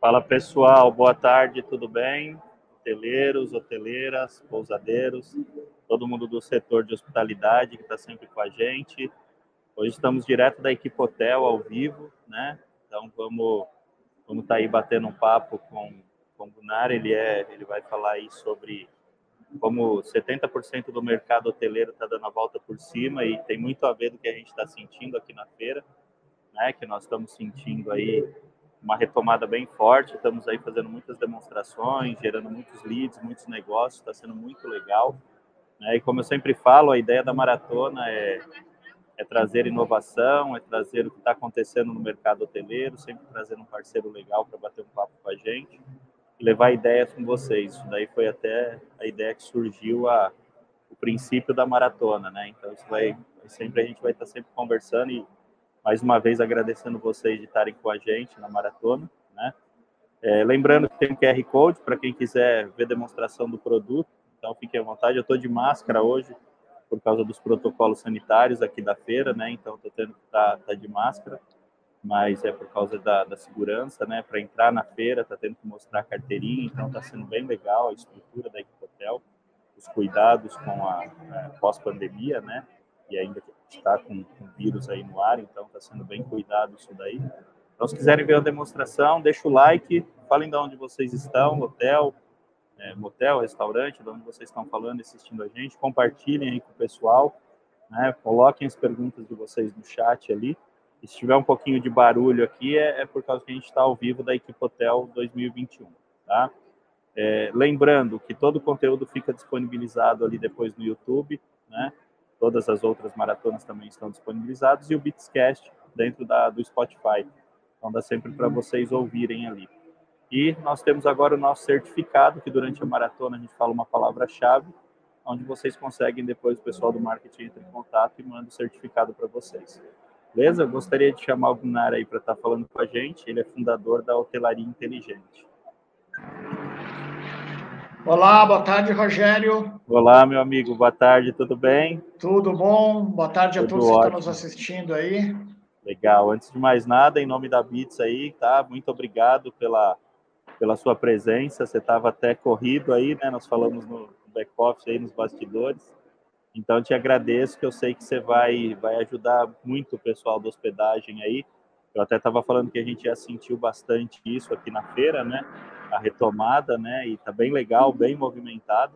Fala pessoal, boa tarde, tudo bem? Hoteleiros, hoteleiras, pousadeiros, todo mundo do setor de hospitalidade que está sempre com a gente. Hoje estamos direto da equipe Hotel ao vivo, né? Então vamos vamos estar tá aí batendo um papo com, com o Gunnar, ele é ele vai falar aí sobre como 70% do mercado hoteleiro está dando a volta por cima e tem muito a ver do que a gente está sentindo aqui na feira, né? Que nós estamos sentindo aí uma retomada bem forte, estamos aí fazendo muitas demonstrações, gerando muitos leads, muitos negócios, está sendo muito legal. Né? E como eu sempre falo, a ideia da maratona é, é trazer inovação, é trazer o que está acontecendo no mercado hoteleiro, sempre trazendo um parceiro legal para bater um papo com a gente levar ideias com vocês. Isso daí foi até a ideia que surgiu a, o princípio da maratona, né? Então isso vai sempre a gente vai estar tá sempre conversando e mais uma vez agradecendo vocês de estarem com a gente na maratona, né? É, lembrando que tem um QR Code para quem quiser ver demonstração do produto, então fiquem à vontade. Eu estou de máscara hoje por causa dos protocolos sanitários aqui da feira, né? Então estou tendo que estar tá, tá de máscara, mas é por causa da, da segurança, né? Para entrar na feira, está tendo que mostrar a carteirinha, então está sendo bem legal a estrutura da Equipe Hotel, os cuidados com a, a pós-pandemia, né? E ainda está com, vírus aí no ar, então está sendo bem cuidado isso daí. Então, se quiserem ver a demonstração, deixa o like, falem de onde vocês estão, hotel, é, motel, restaurante, de onde vocês estão falando, assistindo a gente, compartilhem aí com o pessoal, né? coloquem as perguntas de vocês no chat ali. E se tiver um pouquinho de barulho aqui, é, é por causa que a gente está ao vivo da Equipe Hotel 2021, tá? É, lembrando que todo o conteúdo fica disponibilizado ali depois no YouTube, né? Todas as outras maratonas também estão disponibilizadas e o Beatscast dentro da, do Spotify. Então dá sempre para vocês ouvirem ali. E nós temos agora o nosso certificado, que durante a maratona a gente fala uma palavra-chave, onde vocês conseguem depois o pessoal do marketing entra em contato e manda o certificado para vocês. Beleza? Gostaria de chamar o Gunnar aí para estar tá falando com a gente. Ele é fundador da Hotelaria Inteligente. Olá, boa tarde, Rogério. Olá, meu amigo, boa tarde, tudo bem? Tudo bom, boa tarde a todos ótimo. que estão nos assistindo aí. Legal, antes de mais nada, em nome da Bits aí, tá? Muito obrigado pela, pela sua presença, você estava até corrido aí, né? Nós falamos no back-office aí, nos bastidores. Então, te agradeço, que eu sei que você vai, vai ajudar muito o pessoal da hospedagem aí. Eu até estava falando que a gente já sentiu bastante isso aqui na feira, né? A retomada, né? E tá bem legal, bem movimentado.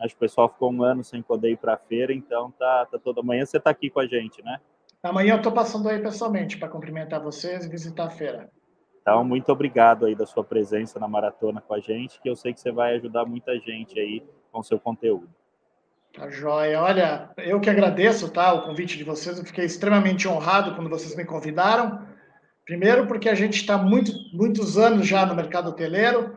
Acho que o pessoal ficou um ano sem poder ir para a feira, então tá, tá toda manhã você tá aqui com a gente, né? Amanhã eu estou passando aí pessoalmente para cumprimentar vocês e visitar a feira. Então, muito obrigado aí da sua presença na maratona com a gente, que eu sei que você vai ajudar muita gente aí com o seu conteúdo. Tá joia. Olha, eu que agradeço, tá, o convite de vocês. Eu fiquei extremamente honrado quando vocês me convidaram. Primeiro, porque a gente está muito, muitos anos já no mercado hoteleiro.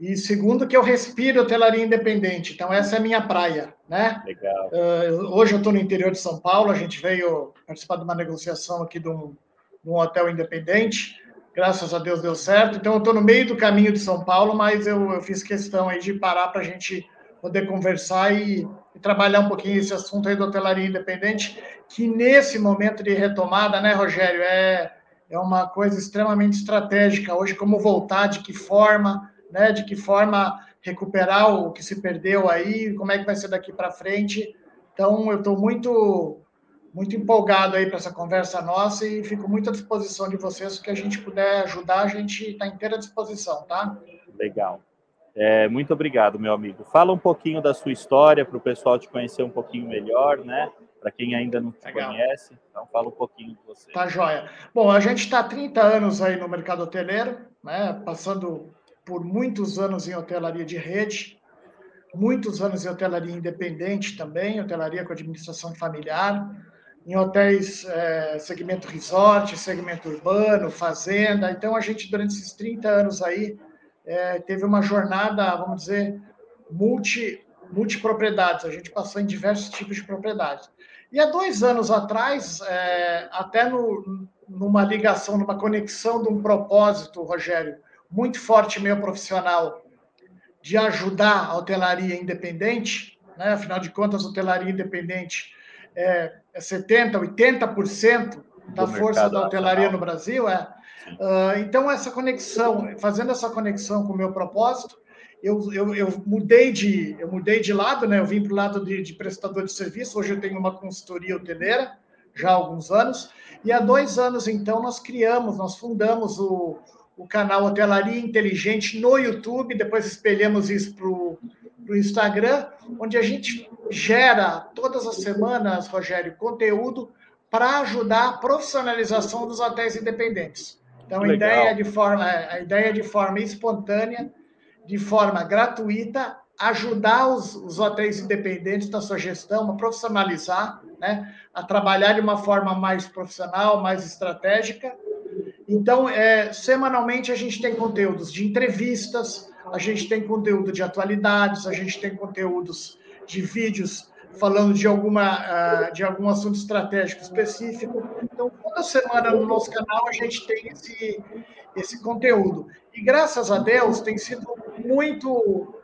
E segundo, que eu respiro hotelaria independente. Então, essa é a minha praia, né? Legal. Uh, hoje eu estou no interior de São Paulo. A gente veio participar de uma negociação aqui de um, de um hotel independente. Graças a Deus deu certo. Então, eu estou no meio do caminho de São Paulo, mas eu, eu fiz questão aí de parar para a gente poder conversar e, e, trabalhar um pouquinho esse assunto aí da hotelaria independente, que nesse momento de retomada, né, Rogério, é é uma coisa extremamente estratégica hoje, como voltar, de que forma, né, de que forma recuperar o que se perdeu aí, como é que vai ser daqui para frente. Então, eu estou muito muito empolgado aí para essa conversa nossa e fico muito à disposição de vocês, que a gente puder ajudar, a gente está inteira disposição, tá? Legal. É, muito obrigado, meu amigo. Fala um pouquinho da sua história para o pessoal te conhecer um pouquinho melhor, né? Para quem ainda não te Legal. conhece. Então, fala um pouquinho de você. Tá joia. Bom, a gente está há 30 anos aí no mercado hoteleiro, né? passando por muitos anos em hotelaria de rede, muitos anos em hotelaria independente também, hotelaria com administração familiar, em hotéis é, segmento resort, segmento urbano, fazenda. Então, a gente, durante esses 30 anos aí, é, teve uma jornada, vamos dizer, multi, multipropriedades. A gente passou em diversos tipos de propriedades. E há dois anos atrás, é, até no, numa ligação, numa conexão de um propósito, Rogério, muito forte meu profissional, de ajudar a hotelaria independente, né? afinal de contas, a hotelaria independente é, é 70%, 80% da força da hotelaria no Brasil, é. Uh, então, essa conexão, fazendo essa conexão com o meu propósito, eu, eu, eu, mudei de eu mudei de lado, né? Eu vim para o lado de, de, prestador de serviço. Hoje eu tenho uma consultoria hoteleira já há alguns anos e há dois anos então nós criamos, nós fundamos o, o canal Hotelaria Inteligente no YouTube. Depois espelhamos isso para o Instagram, onde a gente gera todas as semanas, Rogério, conteúdo para ajudar a profissionalização dos hotéis independentes. Então, a ideia, de forma, a ideia de forma espontânea, de forma gratuita, ajudar os, os hotéis independentes na sua gestão, a profissionalizar, né? a trabalhar de uma forma mais profissional, mais estratégica. Então, é, semanalmente, a gente tem conteúdos de entrevistas, a gente tem conteúdo de atualidades, a gente tem conteúdos de vídeos falando de, alguma, ah, de algum assunto estratégico específico. Então, toda semana no nosso canal a gente tem esse, esse conteúdo. E graças a Deus tem sido muito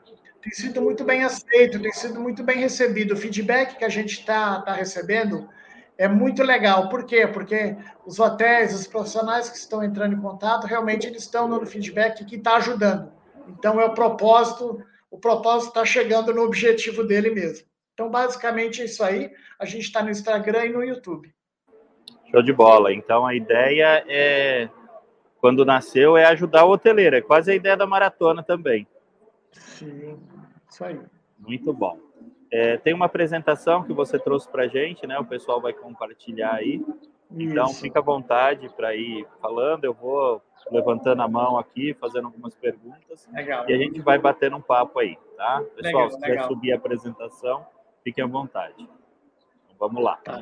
tem sido muito bem aceito, tem sido muito bem recebido. O feedback que a gente está tá recebendo é muito legal. Por quê? Porque os hotéis, os profissionais que estão entrando em contato, realmente eles estão no feedback que está ajudando. Então é o propósito, o propósito está chegando no objetivo dele mesmo. Então, basicamente, é isso aí. A gente está no Instagram e no YouTube. Show de bola. Então, a ideia é, quando nasceu, é ajudar o hoteleiro. É quase a ideia da maratona também. Sim, isso aí. Muito bom. É, tem uma apresentação que você trouxe para a gente, né? O pessoal vai compartilhar aí. Então, Isso. fica à vontade para ir falando. Eu vou levantando a mão aqui, fazendo algumas perguntas. Legal. E a gente vai batendo um papo aí, tá? Pessoal, legal, se quiser subir a apresentação, fiquem à vontade. Então, vamos lá. Tá.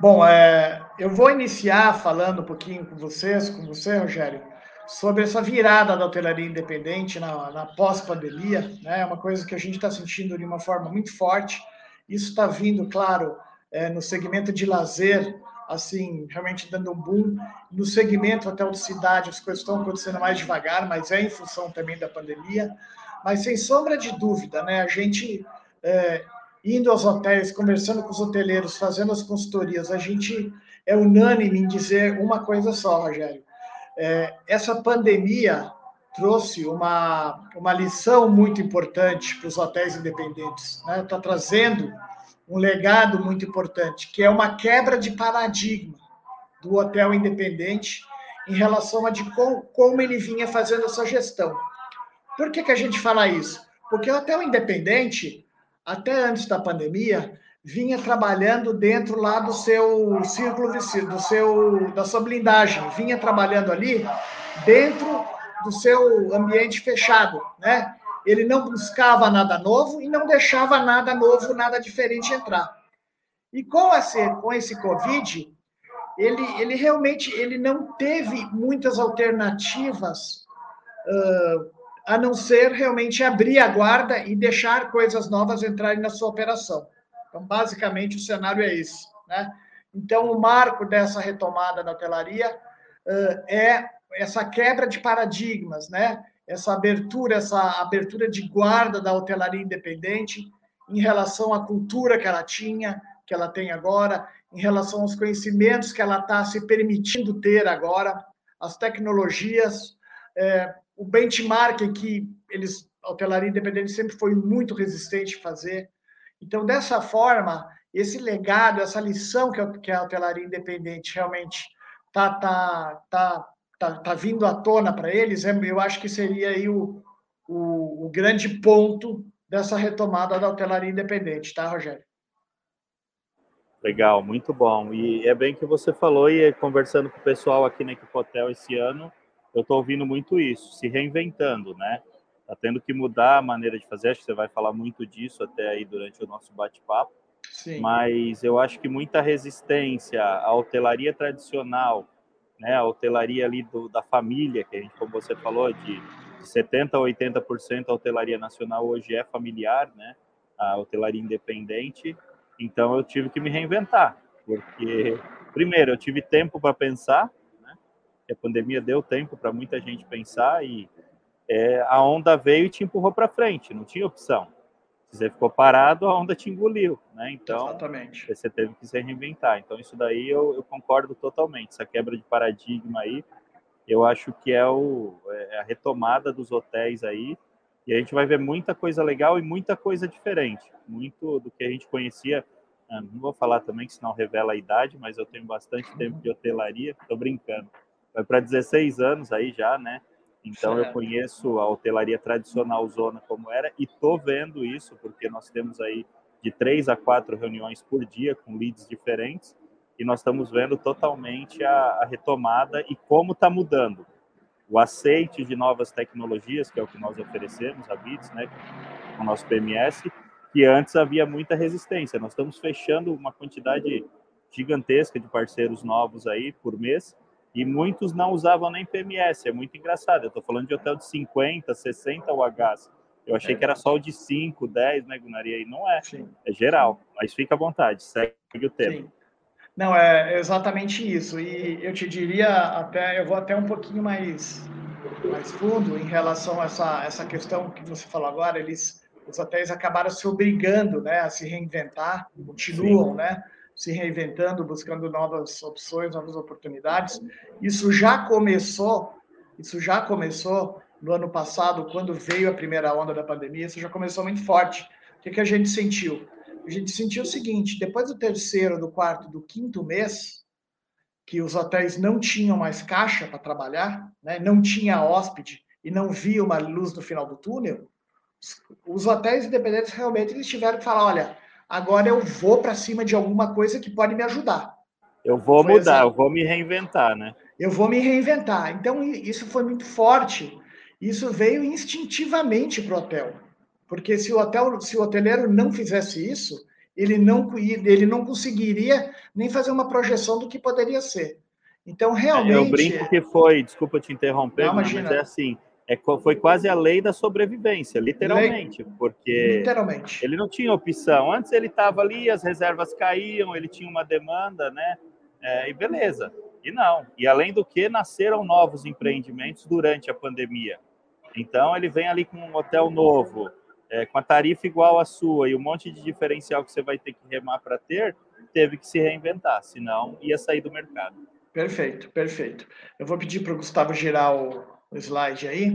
Bom, é, eu vou iniciar falando um pouquinho com vocês, com você, Rogério, sobre essa virada da hotelaria independente na, na pós-pandemia. Né? É uma coisa que a gente está sentindo de uma forma muito forte. Isso está vindo, claro, é, no segmento de lazer, assim, realmente dando um boom. No segmento até de cidade, as coisas estão acontecendo mais devagar, mas é em função também da pandemia. Mas sem sombra de dúvida, né? A gente é, indo aos hotéis, conversando com os hoteleiros, fazendo as consultorias, a gente é unânime em dizer uma coisa só, Rogério. É, essa pandemia trouxe uma, uma lição muito importante para os hotéis independentes. Está né? Tá trazendo um legado muito importante, que é uma quebra de paradigma do hotel independente em relação a de com, como ele vinha fazendo essa gestão. Por que, que a gente fala isso? Porque o hotel independente, até antes da pandemia, vinha trabalhando dentro lá do seu círculo do seu da sua blindagem, vinha trabalhando ali dentro do seu ambiente fechado, né? Ele não buscava nada novo e não deixava nada novo, nada diferente entrar. E com esse, com esse Covid, ele, ele realmente ele não teve muitas alternativas uh, a não ser realmente abrir a guarda e deixar coisas novas entrarem na sua operação. Então, basicamente, o cenário é esse. Né? Então, o marco dessa retomada da hotelaria uh, é essa quebra de paradigmas, né? essa abertura, essa abertura de guarda da hotelaria independente em relação à cultura que ela tinha, que ela tem agora, em relação aos conhecimentos que ela está se permitindo ter agora, as tecnologias, é, o benchmark que eles, a hotelaria independente sempre foi muito resistente a fazer. Então, dessa forma, esse legado, essa lição que a, hotelaria independente realmente está tá, tá tá, tá vindo à tona para eles, é, eu acho que seria aí o, o, o grande ponto dessa retomada da hotelaria independente, tá, Rogério? Legal, muito bom. E é bem que você falou, e conversando com o pessoal aqui na Equipe Hotel esse ano, eu estou ouvindo muito isso, se reinventando, né? Está tendo que mudar a maneira de fazer, acho que você vai falar muito disso até aí durante o nosso bate-papo. Mas eu acho que muita resistência à hotelaria tradicional, né, a hotelaria ali do, da família, que a gente, como você falou, de, de 70% a 80% a hotelaria nacional hoje é familiar, né, a hotelaria independente, então eu tive que me reinventar, porque, primeiro, eu tive tempo para pensar, né, a pandemia deu tempo para muita gente pensar e é, a onda veio e te empurrou para frente, não tinha opção. você ficou parado, a onda te engoliu, né? Então, Exatamente. você teve que se reinventar. Então, isso daí eu, eu, concordo totalmente. Essa quebra de paradigma aí, eu acho que é, o, é a retomada dos hotéis aí. E a gente vai ver muita coisa legal e muita coisa diferente. Muito do que a gente conhecia. Ah, não vou falar também, que senão revela a idade, mas eu tenho bastante tempo de hotelaria. Estou brincando. Vai para 16 anos aí já, né? Então eu conheço a hotelaria tradicional zona como era e tô vendo isso porque nós temos aí de três a quatro reuniões por dia com leads diferentes e nós estamos vendo totalmente a, a retomada e como está mudando o aceite de novas tecnologias que é o que nós oferecemos a Bits, né, com o nosso PMS, que antes havia muita resistência. Nós estamos fechando uma quantidade gigantesca de parceiros novos aí por mês e muitos não usavam nem PMS. É muito engraçado. Eu estou falando de hotel de 50, 60 UHs. Eu achei é. que era só o de 5, 10, né, Gunaria? E não é. Sim. É geral. Mas fica à vontade, segue o tema. Sim. Não, é exatamente isso. E eu te diria até, eu vou até um pouquinho mais, mais fundo em relação a essa, essa questão que você falou agora. Eles, os hotéis acabaram se obrigando né, a se reinventar, continuam, Sim. né? Se reinventando, buscando novas opções, novas oportunidades. Isso já começou, isso já começou no ano passado, quando veio a primeira onda da pandemia, isso já começou muito forte. O que, que a gente sentiu? A gente sentiu o seguinte: depois do terceiro, do quarto, do quinto mês, que os hotéis não tinham mais caixa para trabalhar, né? não tinha hóspede e não via uma luz no final do túnel, os hotéis independentes realmente eles tiveram que falar: olha, agora eu vou para cima de alguma coisa que pode me ajudar. Eu vou foi mudar, eu vou me reinventar, né? Eu vou me reinventar. Então, isso foi muito forte. Isso veio instintivamente para o hotel. Porque se o, hotel, se o hoteleiro não fizesse isso, ele não, ele não conseguiria nem fazer uma projeção do que poderia ser. Então, realmente. Eu brinco que foi, desculpa te interromper, não, mas é assim: é, foi quase a lei da sobrevivência, literalmente, lei, porque literalmente. ele não tinha opção. Antes ele estava ali, as reservas caíam, ele tinha uma demanda, né? É, e beleza. E não. E além do que, nasceram novos empreendimentos durante a pandemia. Então ele vem ali com um hotel novo, é, com a tarifa igual à sua e um monte de diferencial que você vai ter que remar para ter, teve que se reinventar, senão ia sair do mercado. Perfeito, perfeito. Eu vou pedir para o Gustavo girar o, slide aí.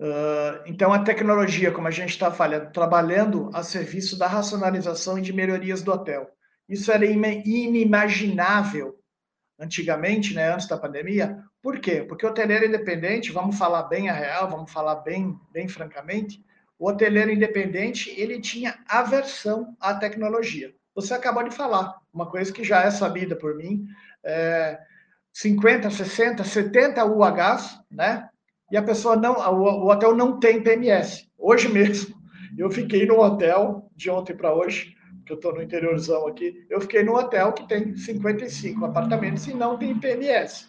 Uh, então, a tecnologia, como a gente está falando, trabalhando a serviço da racionalização e de melhorias do hotel. Isso era inimaginável antigamente, né, antes da pandemia. Por quê? Porque o hoteleiro independente, vamos falar bem a real, vamos falar bem, bem francamente, o hoteleiro independente, ele tinha aversão à tecnologia. Você acabou de falar, uma coisa que já é sabida por mim, é 50, 60, 70 UHs, né? E a pessoa não, o, hotel não tem PMS. Hoje mesmo, eu fiquei no hotel, de ontem para hoje, que eu estou no interiorzão aqui, eu fiquei no hotel que tem 55 apartamentos e não tem PMS.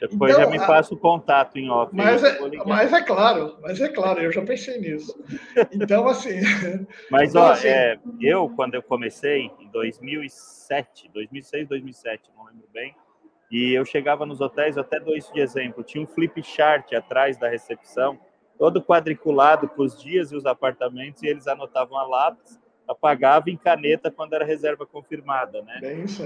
Depois então, já me passa o contato em off. Mas é, mas é claro, mas é claro, eu já pensei nisso. Então, assim. Mas, então, ó, assim, é, eu, quando eu comecei, em 2007, 2006, 2007, não lembro bem, e eu chegava nos hotéis, até dou isso de exemplo, tinha um flip chart atrás da recepção, todo quadriculado com os dias e os apartamentos, e eles anotavam a lápis, apagavam em caneta quando era reserva confirmada, né?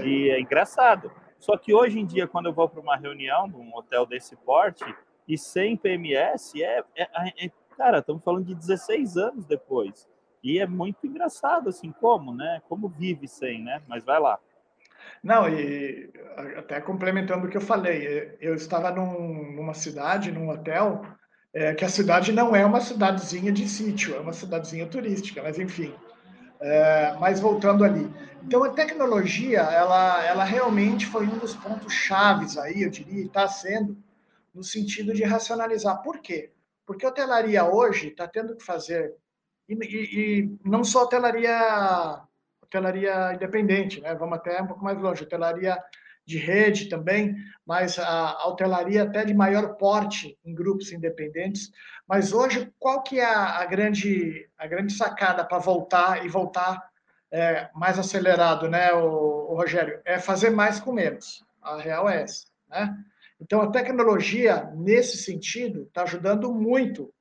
E é engraçado. Só que hoje em dia, quando eu vou para uma reunião num hotel desse porte, e sem PMS, é, é, é cara, estamos falando de 16 anos depois. E é muito engraçado, assim, como, né? Como vive sem, né? Mas vai lá. Não, e até complementando o que eu falei, eu estava num, numa cidade, num hotel, é, que a cidade não é uma cidadezinha de sítio, é uma cidadezinha turística, mas enfim. É, mas voltando ali. Então, a tecnologia, ela, ela realmente foi um dos pontos chaves aí, eu diria, e está sendo, no sentido de racionalizar. Por quê? Porque a hotelaria hoje está tendo que fazer, e, e, e não só a hotelaria hotelaria independente, né? Vamos até um pouco mais longe, hotelaria de rede também, mas a, hotelaria até de maior porte em grupos independentes. Mas hoje, qual que é a, grande, a grande sacada para voltar e voltar é, mais acelerado, né, o, o, Rogério? É fazer mais com menos. A real é essa, né? Então, a tecnologia, nesse sentido, está ajudando muito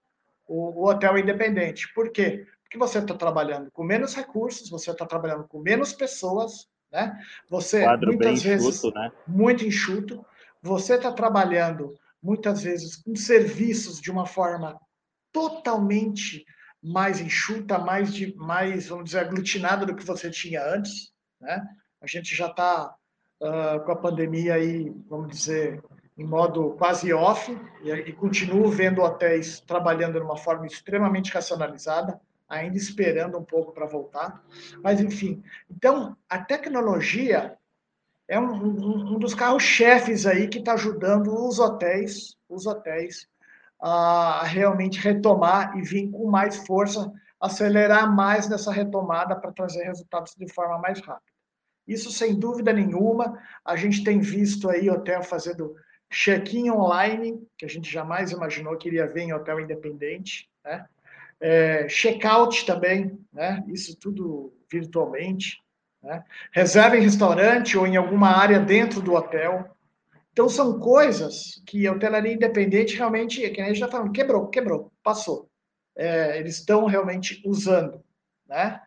o, o hotel independente. Por quê? Porque você está trabalhando com menos recursos, você está trabalhando com menos pessoas, né? Você Quadro muitas vezes enxuto, né? muito enxuto. Você está trabalhando muitas vezes com serviços de uma forma totalmente mais enxuta, mais de mais vamos dizer aglutinada do que você tinha antes, né? A gente já está uh, com a pandemia aí, vamos dizer, em modo quase off, e, e continuo vendo hotéis trabalhando de uma forma extremamente racionalizada, ainda esperando um pouco para voltar. Mas, enfim, então, a tecnologia é um, um, um dos carros-chefes aí que está ajudando os hotéis, os hotéis, a realmente retomar e vir com mais força, acelerar mais nessa retomada para trazer resultados de forma mais rápida. Isso, sem dúvida nenhuma, a gente tem visto aí hotel fazendo check-in online, que a gente jamais imaginou que iria ver em hotel independente, né? É, check-out também, né? Isso tudo virtualmente, né? Reserva em restaurante ou em alguma área dentro do hotel. Então, são coisas que a hotelaria independente realmente, que a gente já falando, quebrou, quebrou, passou. É, eles estão realmente usando, né?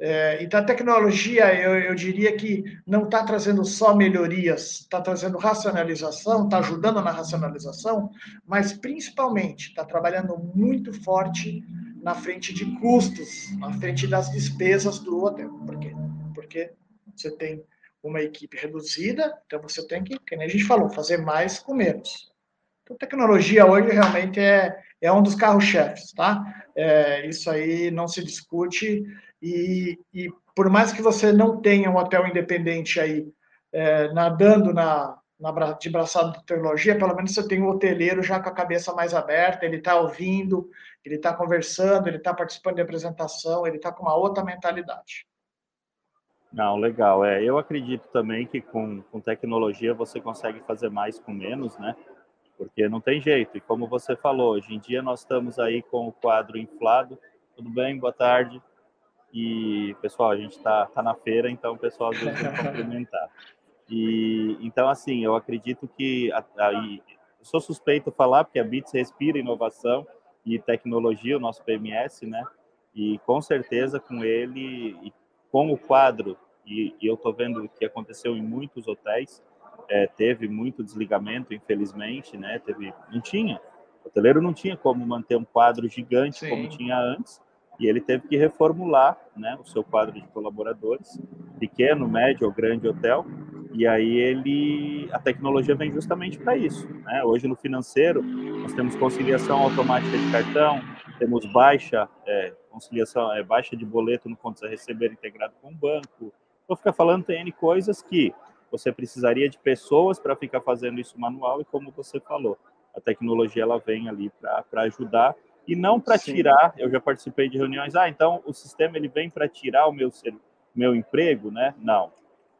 É, então, a tecnologia, eu, eu diria que não está trazendo só melhorias, está trazendo racionalização, está ajudando na racionalização, mas principalmente está trabalhando muito forte na frente de custos, na frente das despesas do hotel. Por quê? Porque você tem uma equipe reduzida, então você tem que, como a gente falou, fazer mais com menos. Então, tecnologia hoje realmente é, é um dos carros-chefes, tá? É, isso aí não se discute. E, e por mais que você não tenha um hotel independente aí é, nadando na, na, de braçada de tecnologia, pelo menos você tem um hoteleiro já com a cabeça mais aberta, ele está ouvindo, ele está conversando, ele está participando de apresentação, ele está com uma outra mentalidade. Não, legal. É, eu acredito também que com, com tecnologia você consegue fazer mais com menos, né? Porque não tem jeito. E como você falou, hoje em dia nós estamos aí com o quadro inflado. Tudo bem? Boa tarde. E, pessoal, a gente está tá na feira, então o pessoal às vezes vai cumprimentar. E, então, assim, eu acredito que, aí, sou suspeito falar, porque a BITS respira inovação e tecnologia, o nosso PMS, né? E com certeza com ele com o quadro, e, e eu estou vendo o que aconteceu em muitos hotéis, é, teve muito desligamento, infelizmente, né? Teve, não tinha, o hoteleiro não tinha como manter um quadro gigante Sim. como tinha antes, e ele teve que reformular né, o seu quadro de colaboradores, pequeno, médio ou grande hotel, e aí ele a tecnologia vem justamente para isso. Né? Hoje no financeiro nós temos conciliação automática de cartão, temos baixa é, conciliação, é, baixa de boleto no contas a receber integrado com o banco. Vou ficar falando tem N coisas que você precisaria de pessoas para ficar fazendo isso manual e como você falou, a tecnologia ela vem ali para ajudar e não para tirar. Eu já participei de reuniões. Ah, então o sistema ele vem para tirar o meu meu emprego, né? Não.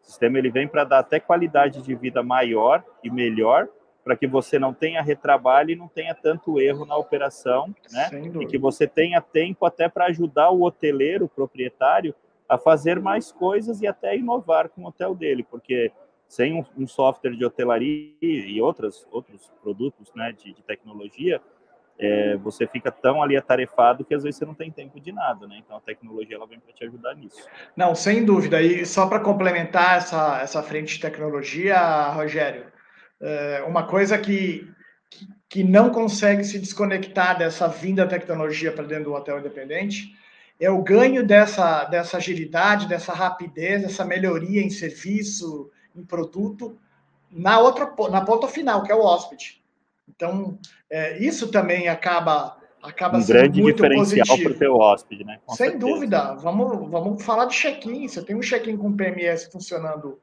O sistema ele vem para dar até qualidade de vida maior e melhor para que você não tenha retrabalho e não tenha tanto erro na operação, né? E que você tenha tempo até para ajudar o hoteleiro, o proprietário, a fazer mais coisas e até inovar com o hotel dele, porque sem um, um software de hotelaria e outras, outros produtos né, de, de tecnologia, é, você fica tão ali atarefado que às vezes você não tem tempo de nada, né? Então a tecnologia ela vem para te ajudar nisso. Não, sem dúvida. E só para complementar essa, essa frente de tecnologia, Rogério, é uma coisa que, que, que não consegue se desconectar dessa vinda da tecnologia para dentro do hotel independente é o ganho dessa, dessa agilidade, dessa rapidez, dessa melhoria em serviço, em produto, na outra na ponta final, que é o hóspede. Então, é, isso também acaba acaba um sendo grande muito diferencial para o teu hóspede, né? Com Sem certeza. dúvida. Vamos, vamos falar de check-in. Você tem um check-in com PMS funcionando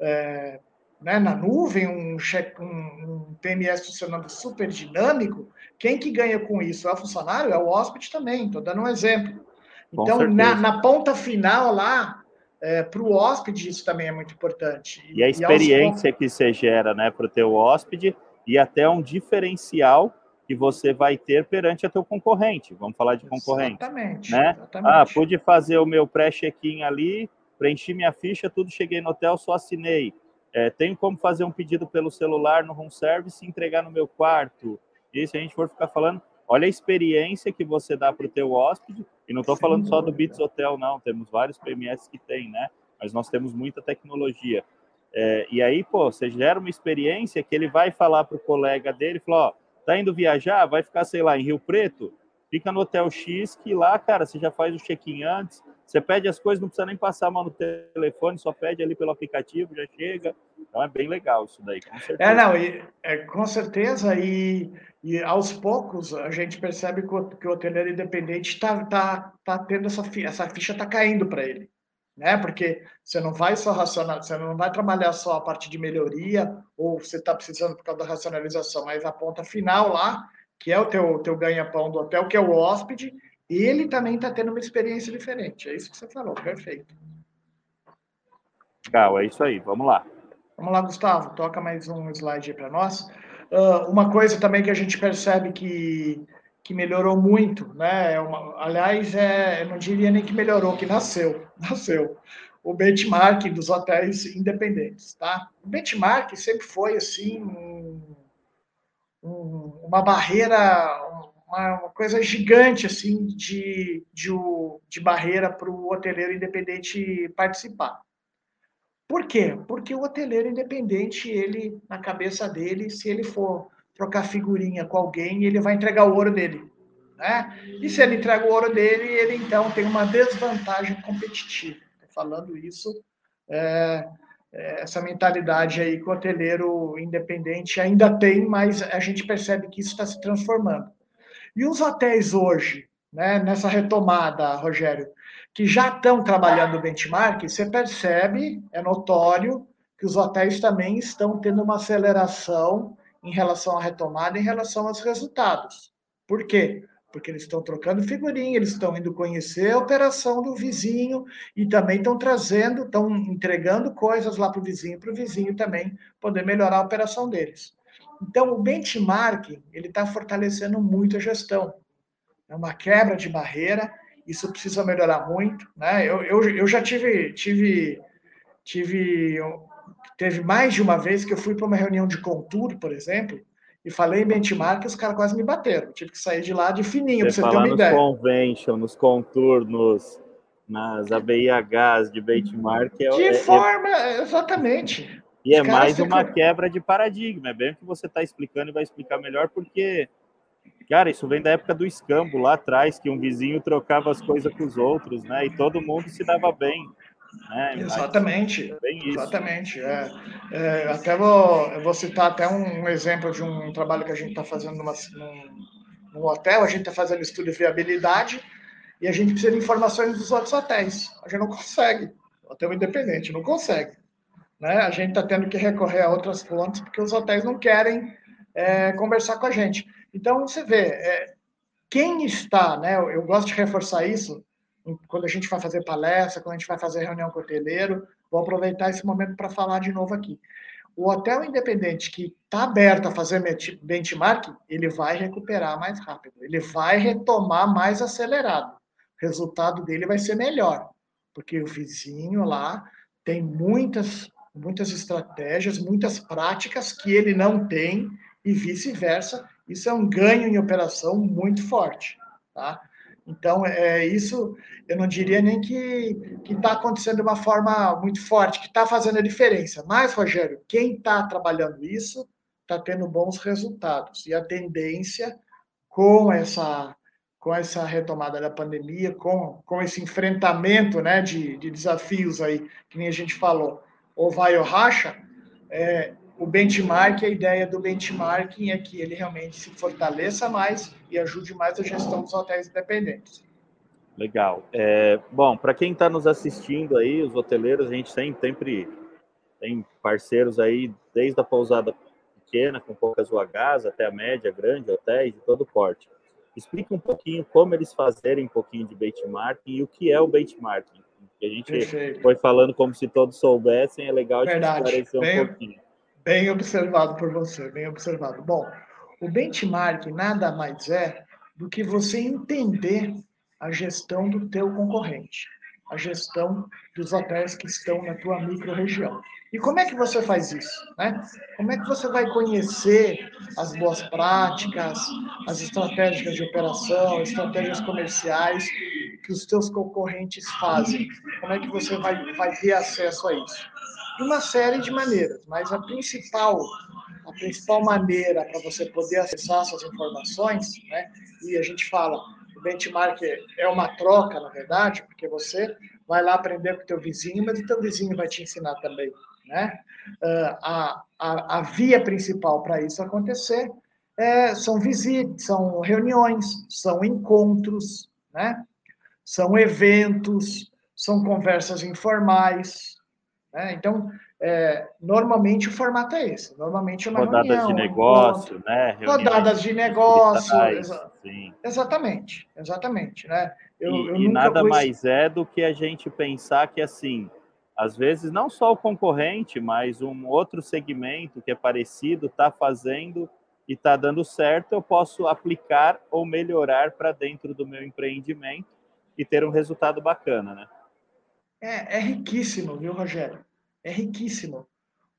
é, né, na nuvem, um, check, um, um, PMS funcionando super dinâmico. Quem que ganha com isso? É o funcionário? É o hóspede também. Estou dando um exemplo. Então, na, na, ponta final lá, é, para o hóspede, isso também é muito importante. E, e a experiência e aos... que você gera né, para o teu hóspede e até um diferencial que você vai ter perante a teu concorrente. Vamos falar de concorrente. Exatamente. Né? Exatamente. Ah, pude fazer o meu pré-check-in ali, preenchi minha ficha, tudo, cheguei no hotel, só assinei. É, tenho como fazer um pedido pelo celular no home service e entregar no meu quarto. E se a gente for ficar falando, olha a experiência que você dá para o teu hóspede, e não estou falando só do Bits Hotel, não, temos vários PMS que tem, né? Mas nós temos muita tecnologia. É, e aí, pô, você gera uma experiência que ele vai falar para o colega dele, falar, ó, tá indo viajar, vai ficar, sei lá, em Rio Preto, fica no Hotel X, que lá, cara, você já faz o check-in antes, você pede as coisas, não precisa nem passar a mão no telefone, só pede ali pelo aplicativo, já chega. Então é bem legal isso daí, com certeza. É, não, e, é, com certeza, e, e aos poucos a gente percebe que o, que o independente está tá, tá tendo essa, essa ficha está caindo para ele. Né? Porque você não vai só racionar, você não vai trabalhar só a parte de melhoria, ou você está precisando por causa da racionalização, mas a ponta final lá, que é o teu, teu ganha-pão do hotel, que é o hóspede, ele também está tendo uma experiência diferente. É isso que você falou, perfeito. Legal, é isso aí, vamos lá. Vamos lá, Gustavo, toca mais um slide para nós. Uh, uma coisa também que a gente percebe que, que melhorou muito, né? É uma, aliás, é, eu não diria nem que melhorou, que nasceu, nasceu. O benchmark dos hotéis independentes, tá? O benchmark sempre foi, assim, um, um, uma barreira, uma, uma coisa gigante assim de, de, de barreira para o hoteleiro independente participar. Por quê? Porque o hoteleiro independente, ele, na cabeça dele, se ele for trocar figurinha com alguém, ele vai entregar o ouro dele. Né? E se ele entrega o ouro dele, ele então tem uma desvantagem competitiva. Falando isso, é, é, essa mentalidade aí que o hoteleiro independente ainda tem, mas a gente percebe que isso está se transformando. E os hotéis hoje, né, nessa retomada, Rogério, que já estão trabalhando o benchmark, você percebe, é notório, que os hotéis também estão tendo uma aceleração em relação à retomada, em relação aos resultados. Por quê? Porque eles estão trocando figurinha, eles estão indo conhecer a operação do vizinho e também estão trazendo, estão entregando coisas lá para o vizinho, para o vizinho também poder melhorar a operação deles. Então, o benchmarking ele está fortalecendo muito a gestão. É uma quebra de barreira, isso precisa melhorar muito. Né? Eu, eu, eu já tive, tive, tive, teve mais de uma vez que eu fui para uma reunião de contour, por exemplo, e falei em benchmark, os caras quase me bateram. Tive que sair de lá de fininho, para você ter uma nos ideia. Nos convention, nos contour, nos, nas ABIHs de benchmark. É, de é, forma, é... exatamente. E é mais uma quebra de paradigma, é bem o que você está explicando e vai explicar melhor, porque, cara, isso vem da época do escambo lá atrás, que um vizinho trocava as coisas com os outros, né? E todo mundo se dava bem. Né? Exatamente, exatamente. É, é, até vou, eu vou citar até um, um, exemplo de um trabalho que a gente está fazendo numa, num, num hotel, a gente está fazendo estudo de viabilidade e a gente precisa de informações dos outros hotéis. A gente não consegue, hotel independente, não consegue. Né? A gente está tendo que recorrer a outras fontes porque os hotéis não querem é, conversar com a gente. Então, você vê, é, quem está, né? Eu, eu, gosto de reforçar isso quando a gente vai fazer palestra, quando a gente vai fazer reunião com o hoteleiro. Vou aproveitar esse momento para falar de novo aqui. O hotel independente que está aberto a fazer benchmark, ele vai recuperar mais rápido, ele vai retomar mais acelerado. O resultado dele vai ser melhor, porque o vizinho lá tem muitas muitas estratégias, muitas práticas que ele não tem e vice-versa. Isso é um ganho em operação muito forte, tá? Então, é isso, eu não diria nem que está acontecendo de uma forma muito forte, que está fazendo a diferença. Mas, Rogério, quem está trabalhando isso está tendo bons resultados. E a tendência com essa com essa retomada da pandemia, com, com esse enfrentamento né, de, de desafios aí, que nem a gente falou, ou vai ou racha, é, o benchmark, a ideia do benchmarking é que ele realmente se fortaleça mais e ajude mais a gestão dos hotéis independentes. Legal. É, bom, para quem está nos assistindo aí, os hoteleiros, a gente sempre, sempre tem parceiros aí, desde a pousada pequena, com poucas UHs, até a média, grande, hotéis de todo porte. Explica um pouquinho como eles fazerem um pouquinho de benchmarking e o que é o benchmarking que a gente Perfeito. foi falando como se todos soubessem, é legal Verdade. a gente esclarecer bem, um pouquinho. Bem observado por você, bem observado. Bom, o benchmark nada mais é do que você entender a gestão do teu concorrente. a gestão dos hotéis que estão na tua micro-região. E como é que você faz isso? Né? Como é que você vai conhecer as boas práticas, as estratégias de operação, estratégias comerciais que os teus concorrentes fazem? Como é que você vai, vai ter acesso a isso? De uma série de maneiras, mas a principal, a principal maneira para você poder acessar essas informações, né? e a gente fala, o benchmark é uma troca, na verdade, porque você vai lá aprender com o teu vizinho, mas o teu vizinho vai te ensinar também. Né? Uh, a, a, a, via principal para isso acontecer é, são visitas, são reuniões, são encontros, né? são eventos, são conversas informais. Né? Então, é, normalmente o formato é esse. Normalmente é uma rodadas reunião, de negócio, um né? rodadas de negócio, exa sim. exatamente, exatamente, né? Eu, e, eu e nada mais é do que a gente pensar que assim às vezes não só o concorrente, mas um outro segmento que é parecido está fazendo e está dando certo, eu posso aplicar ou melhorar para dentro do meu empreendimento e ter um resultado bacana, né? É, é riquíssimo, viu, Rogério? É riquíssimo.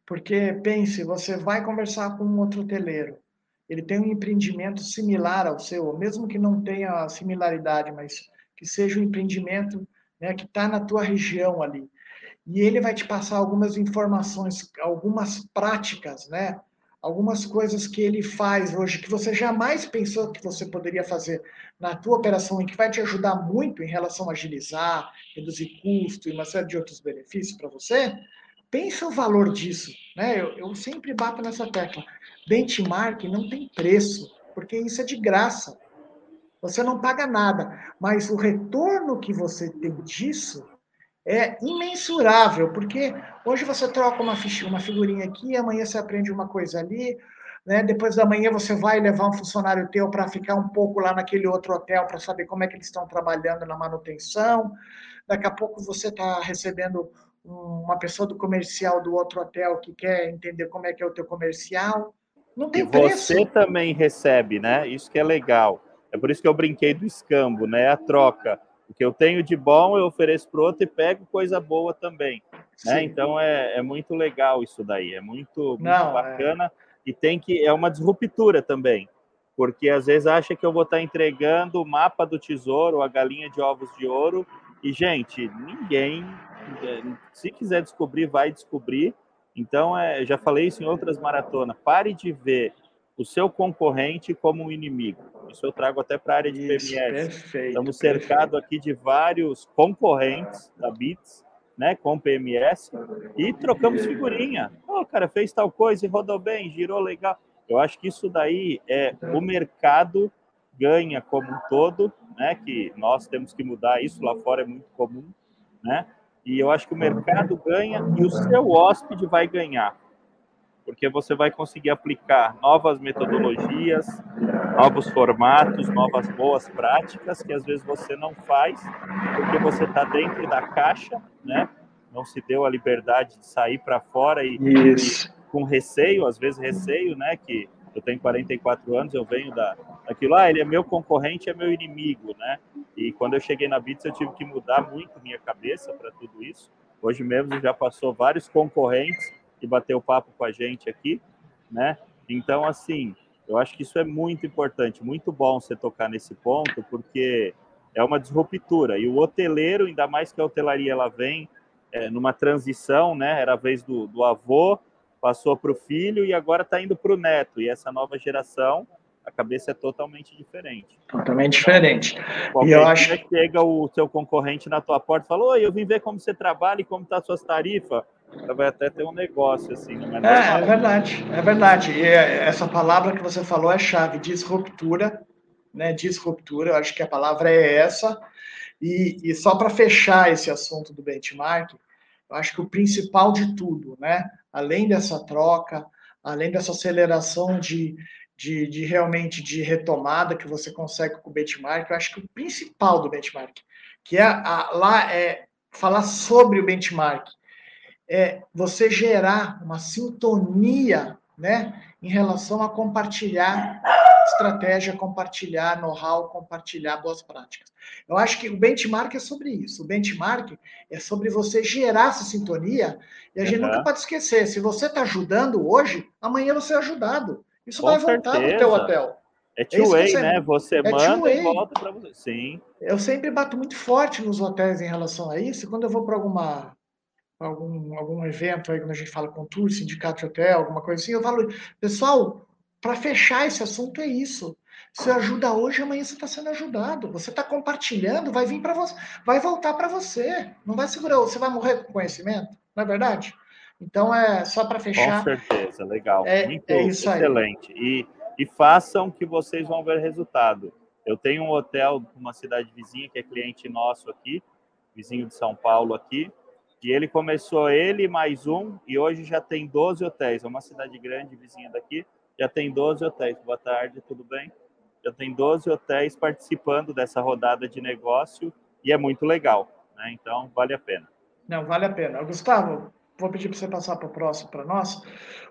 Porque, pense, você vai conversar com um outro hoteleiro, ele tem um empreendimento similar ao seu, mesmo que não tenha similaridade, mas que seja um empreendimento né, que está na tua região ali e ele vai te passar algumas informações, algumas práticas, né? Algumas coisas que ele faz hoje que você jamais pensou que você poderia fazer na tua operação e que vai te ajudar muito em relação a agilizar, reduzir custo e uma série de outros benefícios para você. Pensa o valor disso, né? Eu, eu sempre bato nessa tecla. Benchmark não tem preço, porque isso é de graça. Você não paga nada, mas o retorno que você tem disso é imensurável, porque hoje você troca uma, ficha, uma figurinha aqui, amanhã você aprende uma coisa ali, né? depois da manhã você vai levar um funcionário teu para ficar um pouco lá naquele outro hotel para saber como é que eles estão trabalhando na manutenção, daqui a pouco você está recebendo uma pessoa do comercial do outro hotel que quer entender como é que é o teu comercial. Não tem e preço. você também recebe, né? Isso que é legal. É por isso que eu brinquei do escambo, né? A troca o que eu tenho de bom eu ofereço para o outro e pego coisa boa também. Né? Então é, é muito legal isso daí, é muito, muito Não, é. bacana é... e tem que é uma disruptura também, porque às vezes acha que eu vou estar entregando o mapa do tesouro, a galinha de ovos de ouro e gente, ninguém se quiser descobrir vai descobrir. Então é, já falei isso em outras maratonas, pare de ver o seu concorrente como um inimigo. Isso eu trago até para a área de Isso, PMS. Perfeito, Estamos cercados aqui de vários concorrentes da Bits, né, com PMS, e trocamos figurinha. Oh, cara, fez tal coisa e rodou bem, girou legal. Eu acho que isso daí é o mercado ganha como um todo, né, que nós temos que mudar isso, lá fora é muito comum, né? E eu acho que o mercado ganha e o seu hóspede vai ganhar porque você vai conseguir aplicar novas metodologias, novos formatos, novas boas práticas que às vezes você não faz porque você está dentro da caixa, né? Não se deu a liberdade de sair para fora e, e, com receio, às vezes receio, né? Que eu tenho 44 anos, eu venho da, daquilo, ah, ele é meu concorrente, é meu inimigo, né? E quando eu cheguei na Bits, eu tive que mudar muito minha cabeça para tudo isso. Hoje mesmo já passou vários concorrentes que bateu papo com a gente aqui, né? Então, assim, eu acho que isso é muito importante, muito bom você tocar nesse ponto, porque é uma disruptura. E o hoteleiro, ainda mais que a hotelaria ela vem é, numa transição, né? Era a vez do, do avô, passou para o filho e agora está indo para o neto. E essa nova geração, a cabeça é totalmente diferente. Totalmente diferente. E eu acho que chega o seu concorrente na tua porta e fala: Oi, eu vim ver como você trabalha e como tá as suas tarifas ela vai até ter um negócio assim. Não é, é, é verdade, é verdade. E é, essa palavra que você falou é chave, disruptura, né? Disruptura, eu acho que a palavra é essa. E, e só para fechar esse assunto do benchmark, eu acho que o principal de tudo, né? Além dessa troca, além dessa aceleração de, de, de, realmente de retomada que você consegue com o benchmark, eu acho que o principal do benchmark, que é a, lá é falar sobre o benchmark, é você gerar uma sintonia né, em relação a compartilhar estratégia, compartilhar know-how, compartilhar boas práticas. Eu acho que o benchmark é sobre isso. O benchmark é sobre você gerar essa sintonia e a gente uhum. nunca pode esquecer. Se você está ajudando hoje, amanhã você é ajudado. Isso Com vai voltar para o teu hotel. É two-way, é né? Você é manda e volta para você. Sim. Eu sempre bato muito forte nos hotéis em relação a isso. Quando eu vou para alguma algum, algum evento aí, quando a gente fala com tour, sindicato de hotel, alguma coisa assim, eu falo, pessoal, para fechar esse assunto é isso. Você ajuda hoje, amanhã você está sendo ajudado. Você está compartilhando, vai vir para você, vai voltar para você. Não vai segurar, você vai morrer com conhecimento, não é verdade? Então é só para fechar. Com certeza, legal. É, Muito é isso excelente. Aí. E, e façam que vocês vão ver resultado. Eu tenho um hotel numa cidade vizinha que é cliente nosso aqui, vizinho de São Paulo aqui, e ele começou ele mais um e hoje já tem 12 hotéis. É uma cidade grande vizinha daqui, já tem 12 hotéis. Boa tarde, tudo bem? Já tem 12 hotéis participando dessa rodada de negócio e é muito legal, né? Então vale a pena. Não, vale a pena. Gustavo, vou pedir para você passar para o próximo para nós.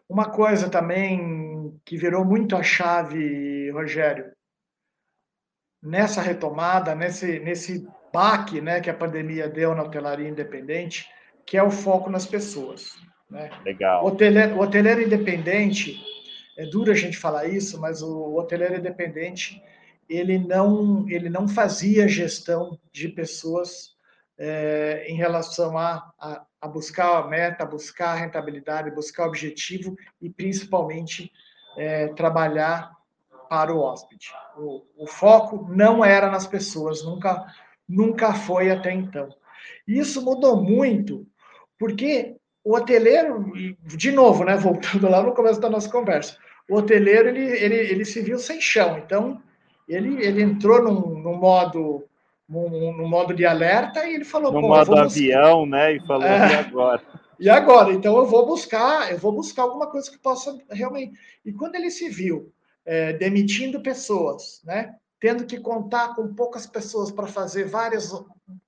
Uma coisa também que virou muito a chave, Rogério, nessa retomada, nesse, nesse baque né, que a pandemia deu na hotelaria independente, que é o foco nas pessoas. Né? Legal. O hoteleiro, o hoteleiro independente, é duro a gente falar isso, mas o hoteleiro independente ele não ele não fazia gestão de pessoas é, em relação a, a, a, buscar a meta, buscar a rentabilidade, buscar o objetivo e principalmente é, trabalhar para o hóspede. O, o foco não era nas pessoas, nunca nunca foi até então. Isso mudou muito porque o hoteleiro, de novo, né, voltando lá no começo da nossa conversa, o hoteleiro ele, ele, ele se viu sem chão, então ele, ele entrou num, num modo num, num, modo de alerta e ele falou no modo avião, né, e falou é, e agora. E agora, então eu vou buscar, eu vou buscar alguma coisa que possa realmente. E quando ele se viu é, demitindo pessoas, né, tendo que contar com poucas pessoas para fazer várias,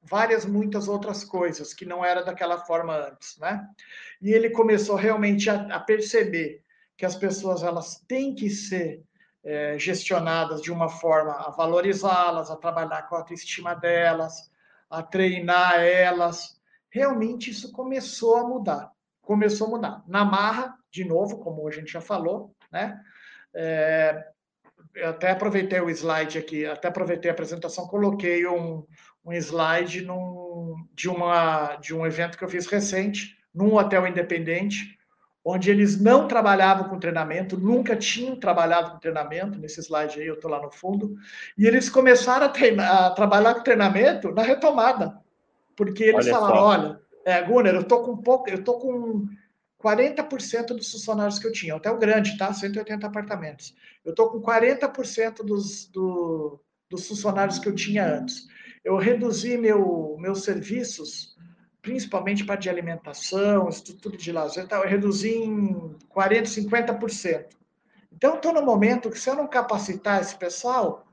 várias, muitas outras coisas que não era daquela forma antes, né? E ele começou realmente a, a perceber que as pessoas elas têm que ser é, gestionadas de uma forma a valorizá-las, a trabalhar com a autoestima delas, a treinar elas. Realmente isso começou a mudar, começou a mudar. Na marra, de novo, como a gente já falou, né? É, eu até aproveitei o slide aqui, até aproveitei a apresentação, coloquei um, um slide num, de, uma, de um evento que eu fiz recente, num hotel independente, onde eles não trabalhavam com treinamento, nunca tinham trabalhado com treinamento, nesse slide aí, eu estou lá no fundo, e eles começaram a, treinar, a trabalhar com treinamento na retomada, porque eles olha falaram, só. olha, é, Gunnar, eu estou com pouco, eu estou com 40% dos funcionários que eu tinha, hotel grande, tá? 180 apartamentos. Eu estou com 40% dos, do, dos funcionários que eu tinha antes. Eu reduzi meu, meus serviços, principalmente para de alimentação, estrutura de lazer, tá? eu reduzi em 40%, 50%. Então, estou no momento que se eu não capacitar esse pessoal,